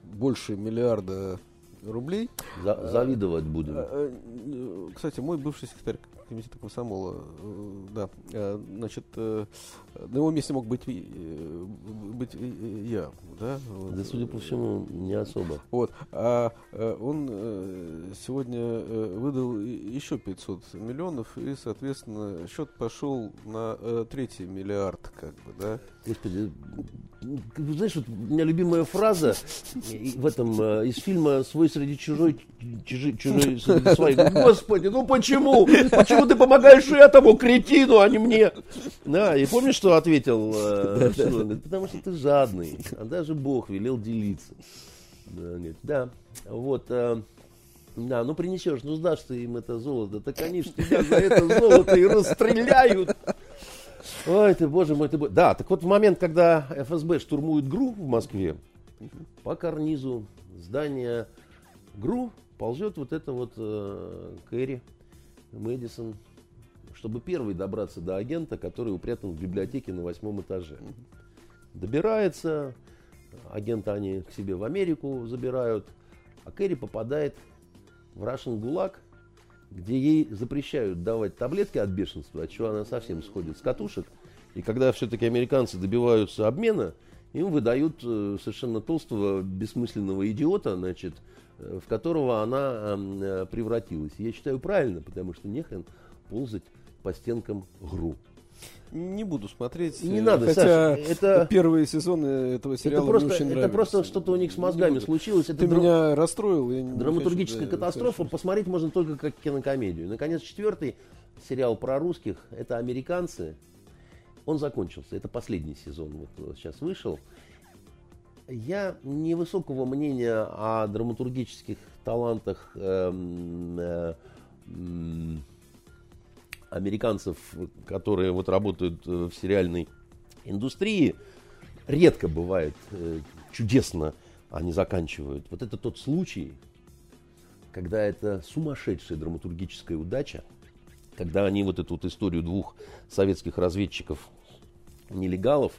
Speaker 1: больше миллиарда рублей.
Speaker 2: за- завидовать будем.
Speaker 1: А, э, Кстати, мой бывший секретарь комитета комсомола, э, да, э, значит, э, на его месте мог быть, э, быть я, да?
Speaker 2: Да, судя по всему, не особо.
Speaker 1: Вот. А э, он э, сегодня э, выдал еще 500 миллионов, и, соответственно, счет пошел на э, третий миллиард, как бы, да?
Speaker 2: Господи, знаешь, вот у меня любимая фраза в этом э, из фильма «Свой среди чужой, чужой, чужой среди своих». Господи, ну почему? Почему ты помогаешь этому кретину, а не мне? Да, и помнишь, что ответил? э? Говорит, Потому что ты жадный, а даже Бог велел делиться. Да, говорит, да. вот. э, Да, ну принесешь, ну сдашь ты им это золото, так они ж тебя за это золото и расстреляют. Ой, ты, боже мой, ты бо- Да, так вот в момент, когда ФСБ штурмует ГРУ в Москве, по карнизу здания ГРУ ползет вот это вот э, Кэрри Мэдисон, чтобы первый добраться до агента, который упрятан в библиотеке на восьмом этаже. Добирается, агента они к себе в Америку забирают, а Кэрри попадает в Russian ГУЛАГ, где ей запрещают давать таблетки от бешенства, от чего она совсем сходит с катушек. И когда все-таки американцы добиваются обмена, им выдают э, совершенно толстого, бессмысленного идиота, значит, э, в которого она э, превратилась. Я считаю правильно, потому что нехрен ползать по стенкам ГРУ.
Speaker 1: Не буду смотреть.
Speaker 2: Не надо,
Speaker 1: хотя
Speaker 2: Саша, это-
Speaker 1: первые сезоны этого сериала
Speaker 2: это просто,
Speaker 1: мне очень
Speaker 2: это
Speaker 1: нравятся.
Speaker 2: просто что-то у них с мозгами
Speaker 1: буду.
Speaker 2: случилось. Это
Speaker 1: Ты
Speaker 2: дра-
Speaker 1: меня расстроил. Я не
Speaker 2: Драматургическая
Speaker 1: хочу,
Speaker 2: катастрофа
Speaker 1: совершенно.
Speaker 2: посмотреть можно только как кинокомедию. Наконец, четвертый сериал про русских – это «Американцы». Он закончился. Это последний сезон. Вот, вот сейчас вышел. Я невысокого мнения о драматургических талантах эм, э, м, американцев, которые вот работают э, в сериальной индустрии. Редко бывает э, чудесно они заканчивают. Вот это тот случай, когда это сумасшедшая драматургическая удача, когда они вот эту вот историю двух советских разведчиков нелегалов,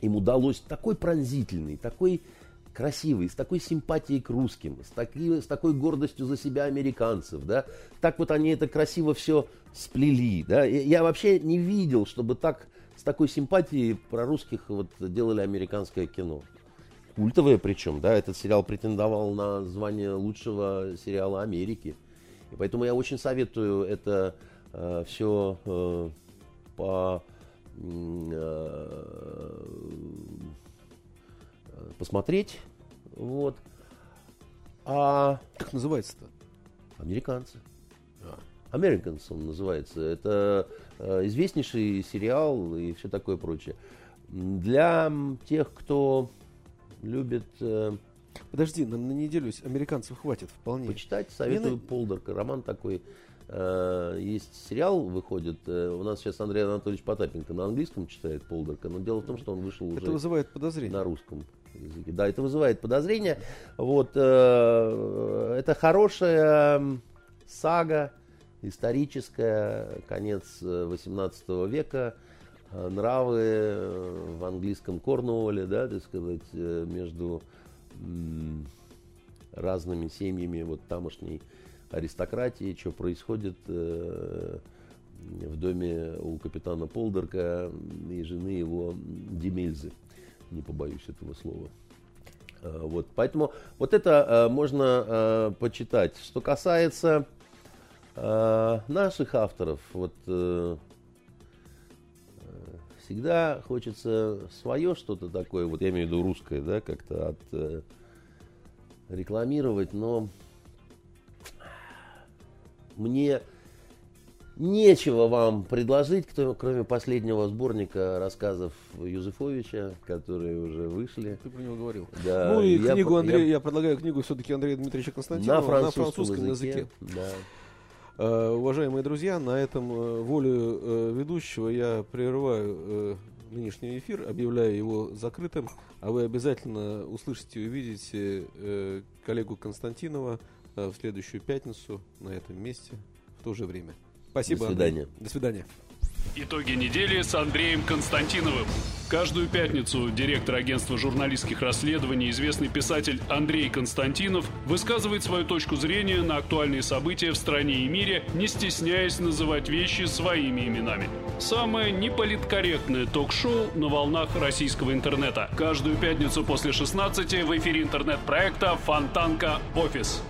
Speaker 2: им удалось такой пронзительный, такой красивый, с такой симпатией к русским, с, таки- с такой гордостью за себя американцев, да, так вот они это красиво все сплели, да, я вообще не видел, чтобы так, с такой симпатией про русских вот делали американское кино. Культовое причем, да, этот сериал претендовал на звание лучшего сериала Америки. И поэтому я очень советую это все по м, э, посмотреть. Вот. А
Speaker 1: Как называется-то?
Speaker 2: американцы. Americans он называется. Это э, известнейший сериал и все такое прочее. Для тех, кто любит э,
Speaker 1: Подожди, нам на неделю американцев хватит вполне.
Speaker 2: почитать, советую
Speaker 1: на-
Speaker 2: Полдорка. Роман такой. э, есть сериал выходит. у нас сейчас Андрей Анатольевич Потапенко на английском читает Полдорка, но дело в том, что он вышел уже
Speaker 1: Это вызывает подозрение.
Speaker 2: на русском языке. Да, это вызывает подозрения. Вот, э, это хорошая сага, историческая, конец э, 18 века, э, нравы э, в английском Корнуолле, да, так сказать, э, между разными семьями вот тамошней аристократии, что происходит э, в доме у капитана Полдерка и жены его Демельзы. Не побоюсь этого слова. Э, Вот, поэтому вот это э, можно э, почитать. Что касается наших авторов, вот э, э, всегда хочется свое что-то такое, вот я имею в виду русское, да, как-то от э, рекламировать, но мне нечего вам предложить, кто- кроме последнего сборника рассказов Юзефовича, которые уже вышли.
Speaker 1: Ты про него говорил.
Speaker 2: Да,
Speaker 1: ну и
Speaker 2: я
Speaker 1: книгу Андрея,
Speaker 2: я-
Speaker 1: я, предлагаю книгу все-таки Андрея Дмитриевича Константинова
Speaker 2: на французском, языке. Да.
Speaker 1: Э, Уважаемые друзья, на этом э, волю э, ведущего я прерываю нынешний эфир, объявляю его закрытым, а вы обязательно услышите и увидите коллегу Константинова в следующую пятницу на этом месте в то же время. Спасибо.
Speaker 2: До
Speaker 1: Андрей.
Speaker 2: свидания.
Speaker 1: До свидания.
Speaker 3: Итоги недели с Андреем Константиновым. Каждую пятницу директор агентства журналистских расследований, известный писатель Андрей Константинов высказывает свою точку зрения на актуальные события в стране и мире, не стесняясь называть вещи своими именами. Самое неполиткорректное ток-шоу на волнах российского интернета. Каждую пятницу после 16 в эфире интернет-проекта «Фонтанка. Офис».